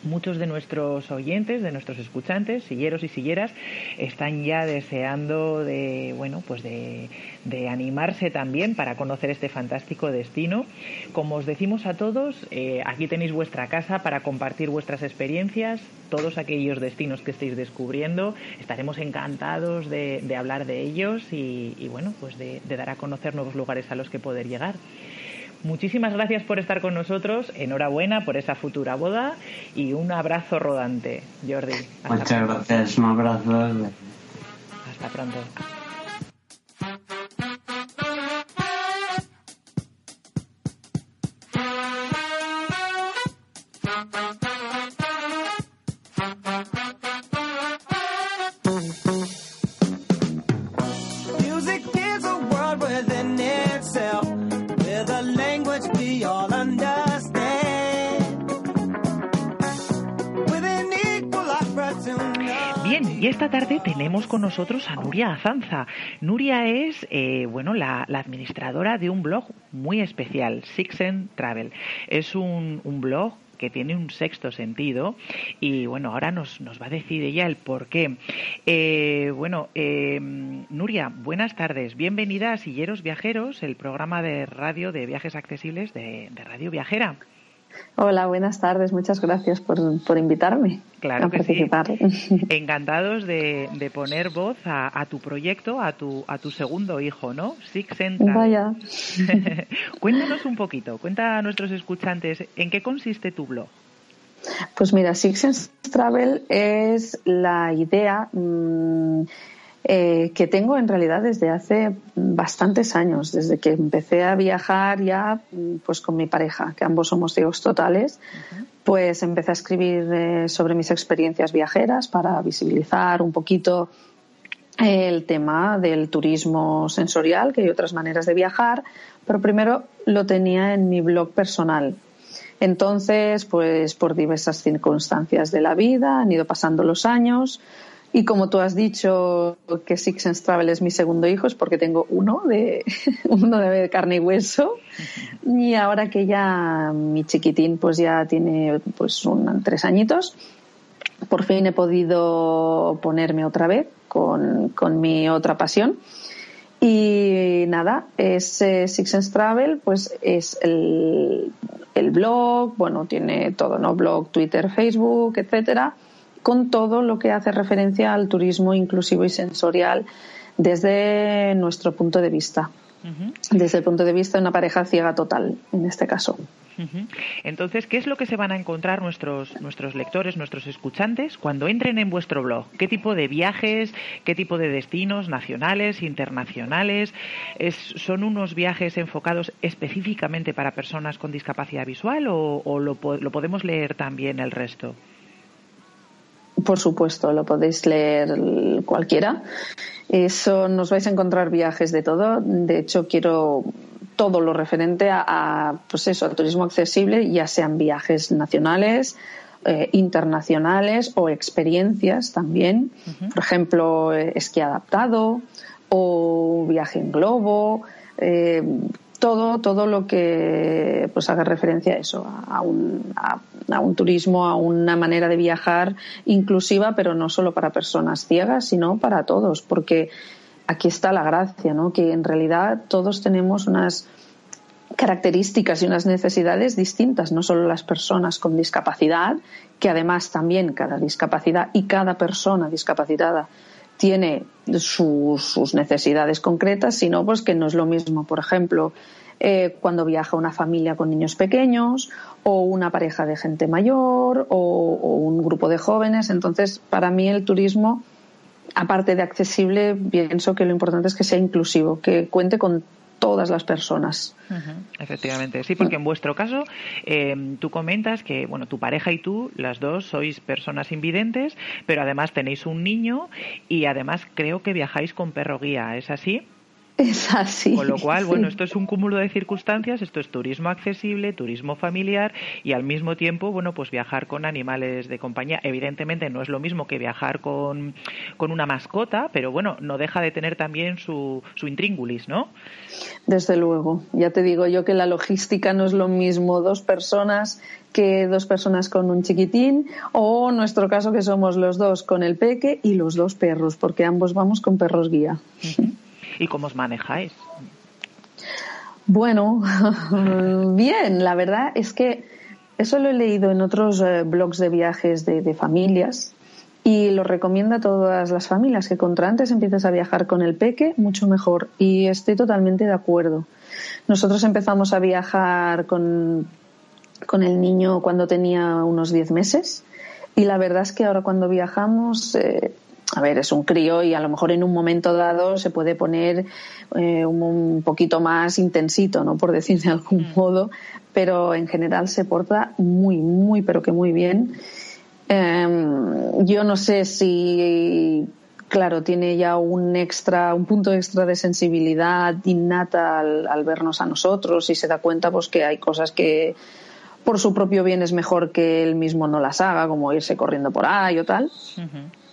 muchos de nuestros oyentes, de nuestros escuchantes, silleros y silleras, están ya deseando de, bueno, pues de, animarse también para conocer este fantástico destino. Como os decimos a todos, eh, aquí tenéis vuestra casa para compartir vuestras experiencias, todos aquellos destinos que estéis descubriendo. Estaremos encantados de, hablar de ellos y, bueno, pues de dar a conocer nuevos lugares a los que poder llegar. Muchísimas gracias por estar con nosotros. Enhorabuena por esa futura boda y un abrazo rodante, Jordi. Muchas gracias. Un abrazo. Hasta pronto. Con nosotros a Nuria Azanza. Nuria es, eh, bueno, la, administradora de un blog muy especial, Sixen Travel. Es un, blog que tiene un sexto sentido y bueno, ahora nos, nos va a decir ella el por qué. Eh, bueno, eh, Nuria, buenas tardes. Bienvenida a Silleros Viajeros, el programa de radio de viajes accesibles de Radio Viajera. Hola, buenas tardes. Muchas gracias por, invitarme claro a que participar. Sí. Encantados de, poner voz a, tu proyecto, a tu, a tu segundo hijo, ¿no? Six Vaya. Cuéntanos un poquito, cuenta a nuestros escuchantes en qué consiste tu blog. Pues mira, Six Travel es la idea mm, eh, que tengo en realidad desde hace bastantes años, desde que empecé a viajar ya pues con mi pareja, que ambos somos ciegos totales, pues empecé a escribir eh, sobre mis experiencias viajeras para visibilizar un poquito el tema del turismo sensorial, que hay otras maneras de viajar, pero primero lo tenía en mi blog personal. Entonces, pues por diversas circunstancias de la vida han ido pasando los años, y como tú has dicho que Six Sense Travel es mi segundo hijo, es porque tengo uno de, uno de carne y hueso. Y ahora que ya mi chiquitín pues ya tiene pues un, tres añitos, por fin he podido ponerme otra vez con, con mi otra pasión. Y nada, es eh, Six Sense Travel, pues es el, el blog, bueno, tiene todo, ¿no? Blog, Twitter, Facebook, etcétera con todo lo que hace referencia al turismo inclusivo y sensorial desde nuestro punto de vista. Desde el punto de vista de una pareja ciega total, en este caso. Entonces, ¿qué es lo que se van a encontrar nuestros, nuestros lectores, nuestros escuchantes, cuando entren en vuestro blog? ¿Qué tipo de viajes, qué tipo de destinos nacionales, internacionales? ¿Son unos viajes enfocados específicamente para personas con discapacidad visual o, lo, lo podemos leer también el resto? Por supuesto, lo podéis leer cualquiera. Eso nos vais a encontrar viajes de todo. De hecho, quiero todo lo referente a, pues eso, al turismo accesible, ya sean viajes nacionales, eh, internacionales o experiencias también. Por ejemplo, esquí adaptado o viaje en globo. Eh, todo, todo lo que pues haga referencia a eso, a un, a, un turismo, a una manera de viajar inclusiva, pero no solo para personas ciegas, sino para todos, porque aquí está la gracia, ¿no? Que en realidad todos tenemos unas características y unas necesidades distintas, no solo las personas con discapacidad, que además también cada discapacidad y cada persona discapacitada tiene sus, necesidades concretas, sino pues que no es lo mismo, por ejemplo, eh, cuando viaja una familia con niños pequeños o una pareja de gente mayor o, un grupo de jóvenes. Entonces, para mí el turismo, aparte de accesible, pienso que lo importante es que sea inclusivo, que cuente con todas las personas. Efectivamente, sí, porque en vuestro caso eh, tú comentas que bueno, tu pareja y tú, las dos sois personas invidentes, pero además tenéis un niño y además creo que viajáis con perro guía, ¿es así? Es así. Con lo cual, bueno, esto es un cúmulo de circunstancias, esto es turismo accesible, turismo familiar y al mismo tiempo, bueno, pues viajar con animales de compañía. Evidentemente no es lo mismo que viajar con, con una mascota, pero bueno, no deja de tener también su, su intríngulis, ¿no? Desde luego. Ya te digo yo que la logística no es lo mismo dos personas que dos personas con un chiquitín o nuestro caso que somos los dos con el peque y los dos perros, porque ambos vamos con perros guía y cómo os manejáis. Bueno, bien, la verdad es que eso lo he leído en otros eh, blogs de viajes de, familias y lo recomiendo a todas las familias que contra antes empieces a viajar con el peque, mucho mejor. Y estoy totalmente de acuerdo. Nosotros empezamos a viajar con, con el niño cuando tenía unos 10 meses y la verdad es que ahora cuando viajamos eh, a ver, es un crío y a lo mejor en un momento dado se puede poner eh, un, poquito más intensito, ¿no? Por decir de algún mm. modo, pero en general se porta muy, muy, pero que muy bien. Em, yo no sé si, claro, tiene ya un extra, un punto extra de sensibilidad innata al, vernos a nosotros y se da cuenta, pues, que hay cosas que por su propio bien es mejor que él mismo no las haga, como irse corriendo por ahí o tal.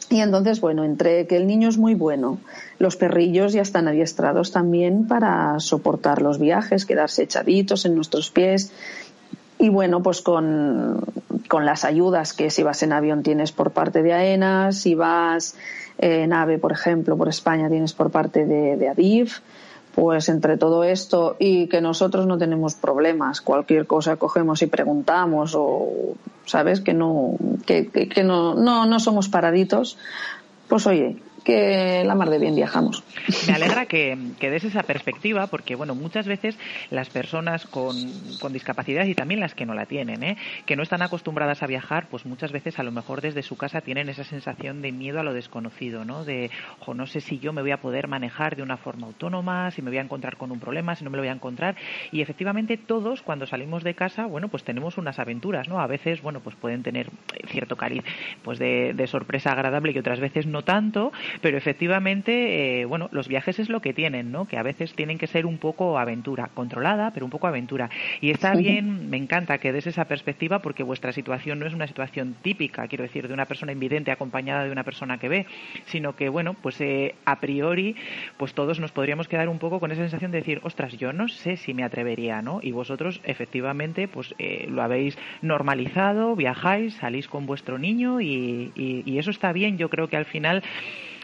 Y entonces, bueno, entre que el niño es muy bueno, los perrillos ya están adiestrados también para soportar los viajes, quedarse echaditos en nuestros pies. Y bueno, pues con, las ayudas que si vas en avión tienes por parte de AENA, si vas en AVE, por ejemplo, por España tienes por parte de ADIF, pues entre todo esto y que nosotros no tenemos problemas, cualquier cosa cogemos y preguntamos o sabes que no que, no, no no somos paraditos, pues oye, que la mar de bien viajamos. Me alegra que, que des esa perspectiva porque, bueno, muchas veces las personas con, con, discapacidad y también las que no la tienen, ¿eh? que no están acostumbradas a viajar, pues muchas veces a lo mejor desde su casa tienen esa sensación de miedo a lo desconocido, ¿no? De, ojo, no sé si yo me voy a poder manejar de una forma autónoma, si me voy a encontrar con un problema, si no me lo voy a encontrar. Y efectivamente todos cuando salimos de casa, bueno, pues tenemos unas aventuras, ¿no? A veces, bueno, pues pueden tener cierto cariz pues de, de sorpresa agradable y otras veces no tanto, pero efectivamente, eh, bueno, los viajes es lo que tienen, ¿no? Que a veces tienen que ser un poco aventura, controlada, pero un poco aventura. Y está bien, me encanta que des esa perspectiva porque vuestra situación no es una situación típica, quiero decir, de una persona invidente acompañada de una persona que ve, sino que, bueno, pues eh, a priori, pues todos nos podríamos quedar un poco con esa sensación de decir, ostras, yo no sé si me atrevería, ¿no? Y vosotros, efectivamente, pues eh, lo habéis normalizado, viajáis, salís con vuestro niño y, y eso está bien. Yo creo que al final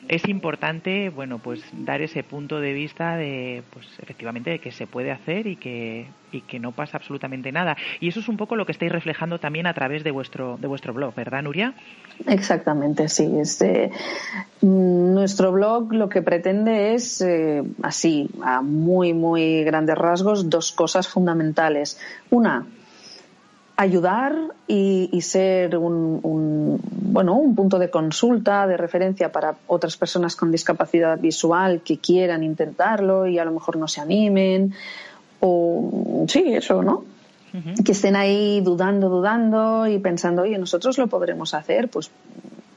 es importante, bueno, pues dar ese punto de vista de, pues efectivamente, de que se puede hacer y que, y que no pasa absolutamente nada. Y eso es un poco lo que estáis reflejando también a través de vuestro, de vuestro blog, ¿verdad, Nuria? Exactamente, sí. Este, nuestro blog lo que pretende es, eh, así, a muy, muy grandes rasgos, dos cosas fundamentales. Una, ayudar y, ser un, bueno un punto de consulta de referencia para otras personas con discapacidad visual que quieran intentarlo y a lo mejor no se animen o sí eso no que estén ahí dudando dudando y pensando oye nosotros lo podremos hacer pues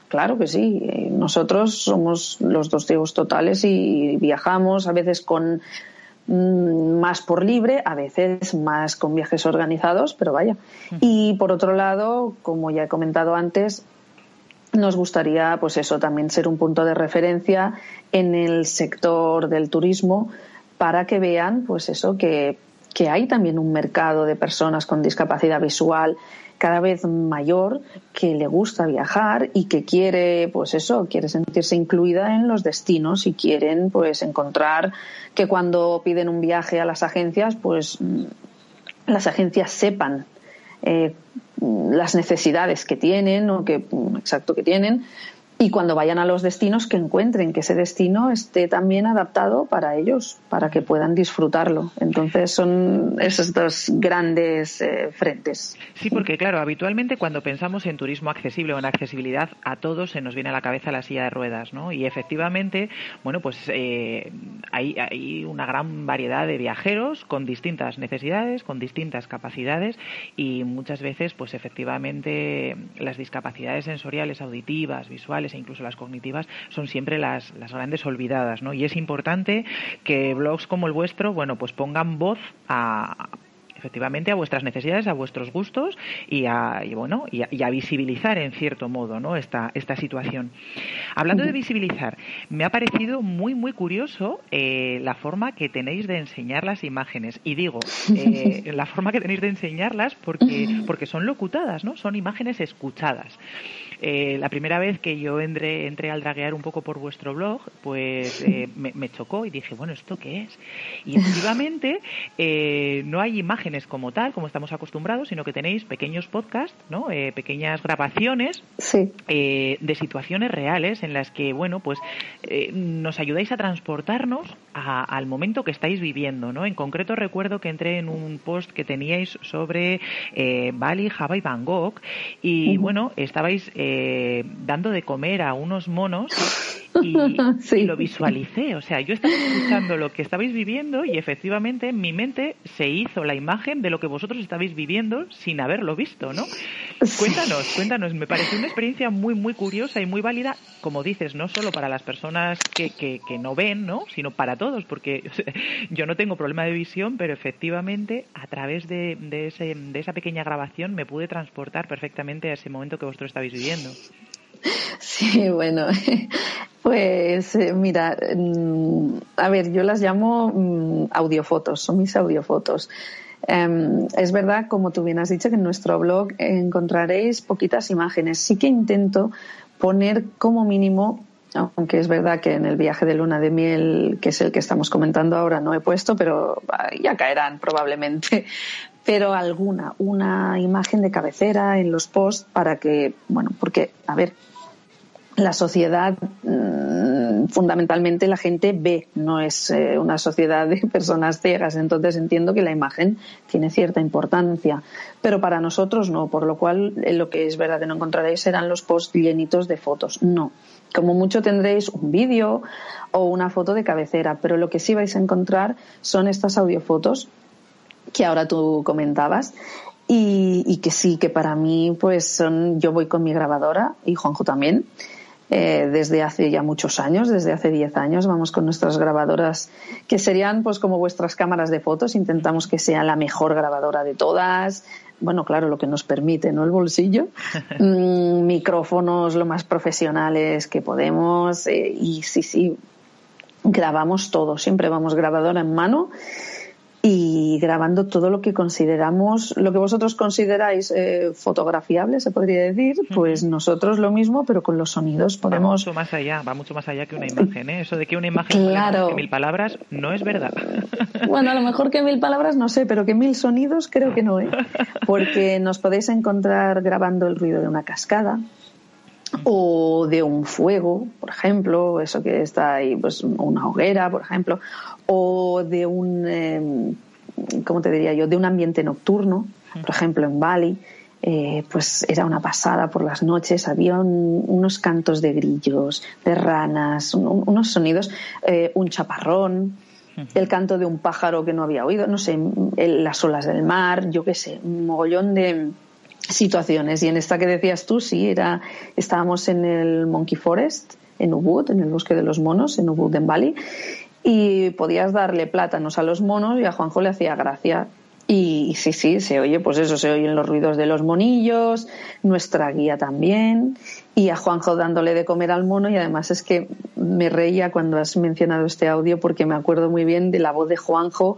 claro que sí. Nosotros somos los dos ciegos totales y viajamos a veces con más por libre, a veces más con viajes organizados, pero vaya. Y por otro lado, como ya he comentado antes, nos gustaría, pues eso, también ser un punto de referencia en el sector del turismo para que vean, pues eso, que, que hay también un mercado de personas con discapacidad visual cada vez mayor que le gusta viajar y que quiere, pues eso, quiere sentirse incluida en los destinos y quieren, pues, encontrar que cuando piden un viaje a las agencias, pues mm, las agencias sepan eh, las necesidades que tienen o que mm, exacto que tienen y cuando vayan a los destinos que encuentren que ese destino esté también adaptado para ellos, para que puedan disfrutarlo. Entonces son esos dos grandes eh, frentes. Sí, porque claro, habitualmente cuando pensamos en turismo accesible o en accesibilidad a todos se nos viene a la cabeza la silla de ruedas, ¿no? Y efectivamente, bueno, pues eh, hay, hay una gran variedad de viajeros con distintas necesidades, con distintas capacidades y muchas veces, pues efectivamente las discapacidades sensoriales, auditivas, visuales e incluso las cognitivas son siempre las, las grandes olvidadas, ¿no? Y es importante que blogs como el vuestro, bueno, pues pongan voz a, efectivamente a vuestras necesidades, a vuestros gustos y a, bueno, y a, visibilizar en cierto modo ¿no? esta, esta situación. Hablando de visibilizar, me ha parecido muy, muy curioso eh, la forma que tenéis de enseñar las imágenes. Y digo, eh, la forma que tenéis de enseñarlas porque, porque son locutadas, ¿no? son imágenes escuchadas. Eh, la primera vez que yo entré, entré al draguear un poco por vuestro blog, pues eh, me, chocó y dije, bueno, ¿esto qué es? Y efectivamente eh, no hay imágenes como tal, como estamos acostumbrados, sino que tenéis pequeños podcasts, ¿no? pequeñas grabaciones de situaciones reales en las que, bueno, pues nos ayudáis a transportarnos al momento que estáis viviendo, ¿no? En concreto recuerdo que entré en un post que teníais sobre Bali, Java y Bangkok y, bueno, estabais eh, dando de comer a unos monos y, lo visualicé. O sea, yo estaba escuchando lo que estabais viviendo y efectivamente en mi mente se hizo la imagen de lo que vosotros estabais viviendo sin haberlo visto, ¿no? Cuéntanos, cuéntanos. Me pareció una experiencia muy, muy curiosa y muy válida, como dices, no solo para las personas que, que, no ven, ¿no? Sino para todos, porque yo no tengo problema de visión, pero efectivamente a través de, de, ese, de esa pequeña grabación me pude transportar perfectamente a ese momento que vosotros estabais viviendo. Sí, bueno, pues eh, mira, mm, a ver, yo las llamo mm, audiofotos, son mis audiofotos. Em, es verdad, como tú bien has dicho, que en nuestro blog encontraréis poquitas imágenes. Sí que intento poner como mínimo, aunque es verdad que en el viaje de luna de miel, que es el que estamos comentando ahora, no he puesto, pero ya caerán probablemente. Pero alguna, una imagen de cabecera en los posts para que, bueno, porque, a ver, la sociedad mm, fundamentalmente la gente ve, no es eh, una sociedad de personas ciegas, entonces entiendo que la imagen tiene cierta importancia, pero para nosotros no, por lo cual eh, lo que es verdad que no encontraréis serán los posts llenitos de fotos, no. Como mucho tendréis un vídeo o una foto de cabecera, pero lo que sí vais a encontrar son estas audiofotos que ahora tú comentabas. Y, que sí, que para mí, pues son, yo voy con mi grabadora y Juanjo también. Eh, desde hace ya muchos años, desde hace 10 años, vamos con nuestras grabadoras que serían pues como vuestras cámaras de fotos. Intentamos que sea la mejor grabadora de todas. Bueno, claro, lo que nos permite, ¿no? El bolsillo. Mm, micrófonos lo más profesionales que podemos. Eh, y sí, sí, grabamos todo. Siempre vamos grabadora en mano y grabando todo lo que consideramos, lo que vosotros consideráis eh, fotografiable, se podría decir, pues nosotros lo mismo, pero con los sonidos podemos. Va mucho más allá, va mucho más allá que una imagen, ¿eh? Eso de que una imagen claro. que mil palabras no es verdad. Bueno, a lo mejor que mil palabras no sé, pero que mil sonidos creo que no, ¿eh? Porque nos podéis encontrar grabando el ruido de una cascada, o de un fuego, por ejemplo, eso que está ahí, pues una hoguera, por ejemplo, o de un, eh, ¿cómo te diría yo?, de un ambiente nocturno, por ejemplo, en Bali, eh, pues era una pasada por las noches, había unos cantos de grillos, de ranas, unos sonidos, eh, un chaparrón, el canto de un pájaro que no había oído, no sé, las olas del mar, yo qué sé, un mogollón de, situaciones. Y en esta que decías tú, sí, era, estábamos en el Monkey Forest, en Ubud, en el bosque de los monos, en Ubud, en Bali, y podías darle plátanos a los monos y a Juanjo le hacía gracia. Y sí, sí, se oye, pues eso, se oyen los ruidos de los monillos, nuestra guía también, y a Juanjo dándole de comer al mono, y además es que me reía cuando has mencionado este audio porque me acuerdo muy bien de la voz de Juanjo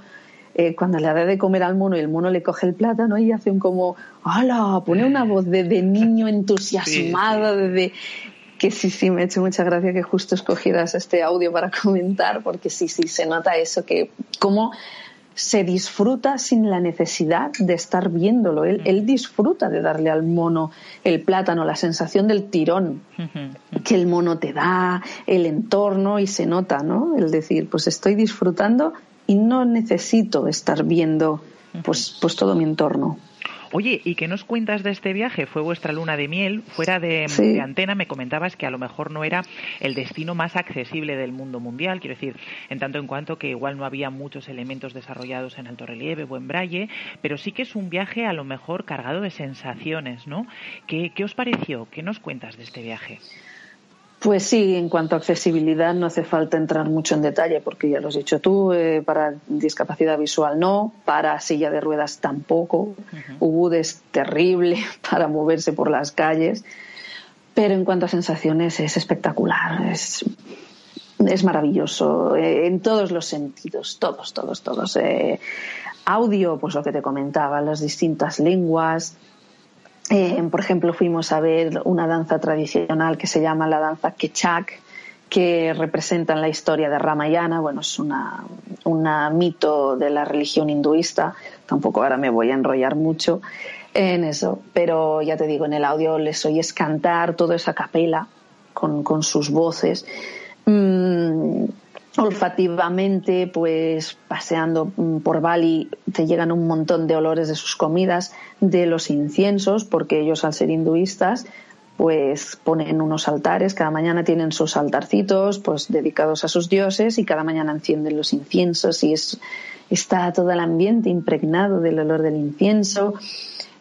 eh, cuando le da de comer al mono y el mono le coge el plátano y hace un como, ¡hala! Pone una voz de, niño entusiasmado, de, que sí, sí, me ha hecho mucha gracia que justo escogieras este audio para comentar, porque sí, sí, se nota eso, que como se disfruta sin la necesidad de estar viéndolo. Él, él, disfruta de darle al mono el plátano, la sensación del tirón que el mono te da, el entorno y se nota, ¿no? El decir, pues estoy disfrutando y no necesito estar viendo pues, pues todo mi entorno. Oye, ¿y qué nos cuentas de este viaje? Fue vuestra luna de miel. Fuera de, antena me comentabas que a lo mejor no era el destino más accesible del mundo mundial. Quiero decir, en tanto en cuanto que igual no había muchos elementos desarrollados en alto relieve o en braille, pero sí que es un viaje a lo mejor cargado de sensaciones, ¿no? ¿Qué, qué os pareció? ¿Qué nos cuentas de este viaje? Pues sí, en cuanto a accesibilidad no hace falta entrar mucho en detalle porque ya lo has dicho tú, eh, para discapacidad visual no, para silla de ruedas tampoco, Ubud es terrible para moverse por las calles, pero en cuanto a sensaciones es espectacular, es, es maravilloso eh, en todos los sentidos, todos, todos, todos. Eh, audio, pues lo que te comentaba, las distintas lenguas, eh, por ejemplo, fuimos a ver una danza tradicional que se llama la danza Kechak, que representa la historia de Ramayana. Bueno, es una, mito de la religión hinduista. Tampoco ahora me voy a enrollar mucho en eso, pero ya te digo, en el audio les oyes cantar toda esa capela con, sus voces. Mm, olfativamente, pues paseando mm, por Bali te llegan un montón de olores de sus comidas, de los inciensos, porque ellos al ser hinduistas pues ponen unos altares, cada mañana tienen sus altarcitos pues dedicados a sus dioses y cada mañana encienden los inciensos y es, está todo el ambiente impregnado del olor del incienso.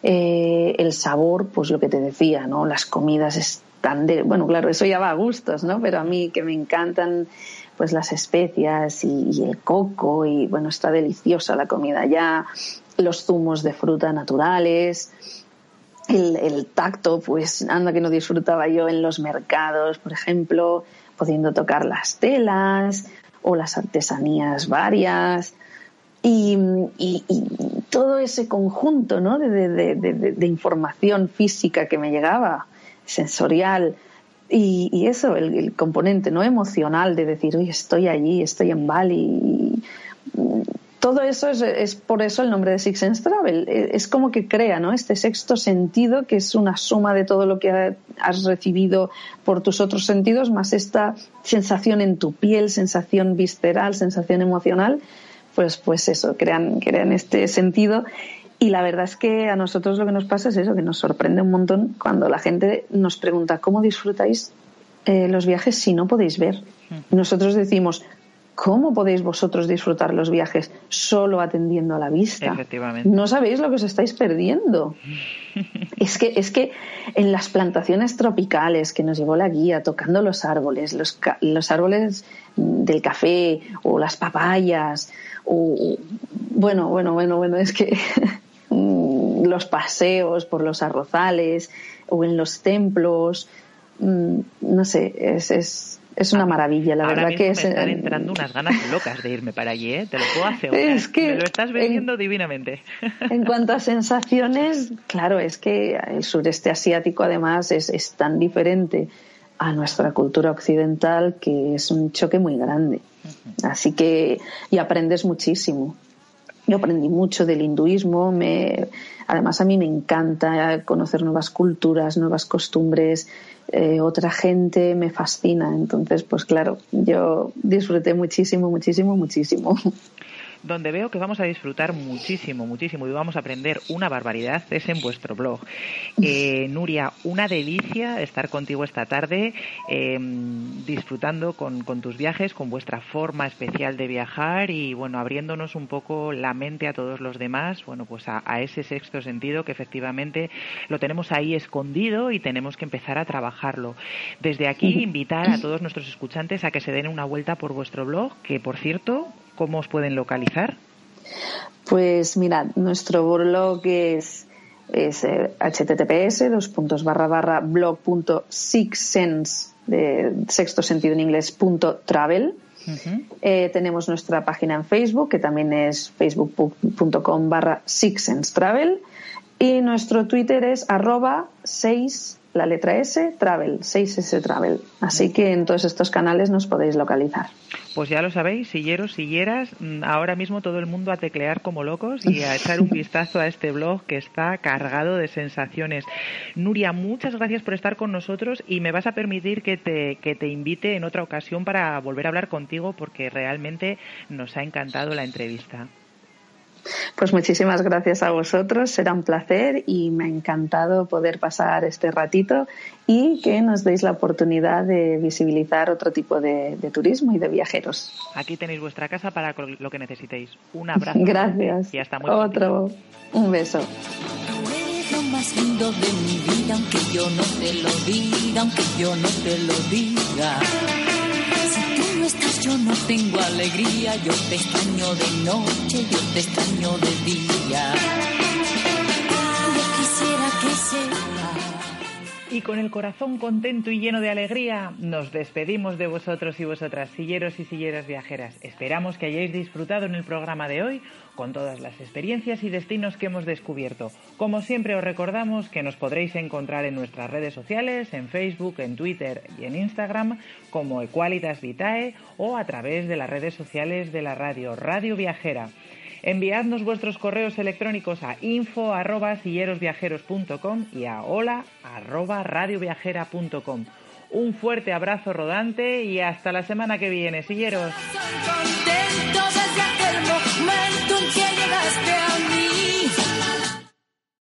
Eh, el sabor, pues lo que te decía, ¿no? Las comidas están de, bueno, claro, eso ya va a gustos, ¿no? Pero a mí que me encantan pues las especias y, el coco y bueno, está deliciosa la comida ya, los zumos de fruta naturales, el, tacto, pues anda que no disfrutaba yo en los mercados, por ejemplo, pudiendo tocar las telas o las artesanías varias. Y, todo ese conjunto ¿no? de, información física que me llegaba, sensorial, y, eso, el, componente no emocional de decir, oye, estoy allí, estoy en Bali. todo eso es, por eso el nombre de Six Sense Travel. E, es como que crea ¿no? este sexto sentido que es una suma de todo lo que has recibido por tus otros sentidos, más esta sensación en tu piel, sensación visceral, sensación emocional. Pues, pues eso, crean, crean este sentido y la verdad es que a nosotros lo que nos pasa es eso, que nos sorprende un montón cuando la gente nos pregunta cómo disfrutáis eh, los viajes si no podéis ver. Mm. Nosotros decimos, ¿cómo podéis vosotros disfrutar los viajes solo atendiendo a la vista? No sabéis lo que os estáis perdiendo. es que, es que en las plantaciones tropicales que nos llevó la guía, tocando los árboles, los, los árboles del café o las papayas, o, bueno, bueno, bueno, bueno, es que los paseos por los arrozales o en los templos. Mm, no sé, es, es, es una maravilla, la verdad que es. Me están entrando unas ganas locas de irme para allí, ¿eh? te lo puedo hacer. Es que me lo estás vendiendo divinamente. En cuanto a sensaciones, claro, es que el sureste asiático además es, es tan diferente a nuestra cultura occidental que es un choque muy grande. Así que, y aprendes muchísimo. Yo aprendí mucho del hinduismo, me, además a mí me encanta conocer nuevas culturas, nuevas costumbres, eh, otra gente, me fascina. Entonces, pues claro, yo disfruté muchísimo, muchísimo, muchísimo. donde veo que vamos a disfrutar muchísimo, muchísimo y vamos a aprender una barbaridad es en vuestro blog. Eh, Nuria, una delicia estar contigo esta tarde, em, disfrutando con, tus viajes, con vuestra forma especial de viajar y, bueno, abriéndonos un poco la mente a todos los demás, bueno, pues a, ese sexto sentido que efectivamente lo tenemos ahí escondido y tenemos que empezar a trabajarlo. Desde aquí, invitar a todos nuestros escuchantes a que se den una vuelta por vuestro blog, que por cierto, ¿cómo os pueden localizar? Pues mirad, nuestro blog es, es eh, https dos puntos barra barra blog punto sense de sexto sentido en inglés punto travel. Eh, tenemos nuestra página en Facebook, que también es facebook.com barra Six Sense Travel. Y nuestro Twitter es arroba 6 la letra S, Travel, 6S Travel. Así que en todos estos canales nos podéis localizar. Pues ya lo sabéis, silleros, silleras, mm, ahora mismo todo el mundo a teclear como locos y a echar un vistazo a este blog que está cargado de sensaciones. Nuria, muchas gracias por estar con nosotros y me vas a permitir que te, que te invite en otra ocasión para volver a hablar contigo porque realmente nos ha encantado la entrevista. Pues muchísimas gracias a vosotros, será un placer y me ha encantado poder pasar este ratito y que nos deis la oportunidad de visibilizar otro tipo de, turismo y de viajeros. Aquí tenéis vuestra casa para lo que necesitéis. Un abrazo. Gracias. Y hasta muy Otro. Un beso. más lindo de mi vida, aunque yo no te lo diga, aunque yo no te lo diga yo no tengo alegría, yo te extraño de noche, yo te extraño de día. Yo quisiera que sepa. Y con el corazón contento y lleno de alegría, nos despedimos de vosotros y vosotras, silleros y silleras viajeras. Esperamos que hayáis disfrutado en el programa de hoy con todas las experiencias y destinos que hemos descubierto. Como siempre os recordamos que nos podréis encontrar en nuestras redes sociales, en Facebook, en Twitter y en Instagram como Equalitas Vitae o a través de las redes sociales de la radio Radio Viajera. Enviadnos vuestros correos electrónicos a info y a hola Un fuerte abrazo rodante y hasta la semana que viene, silleros.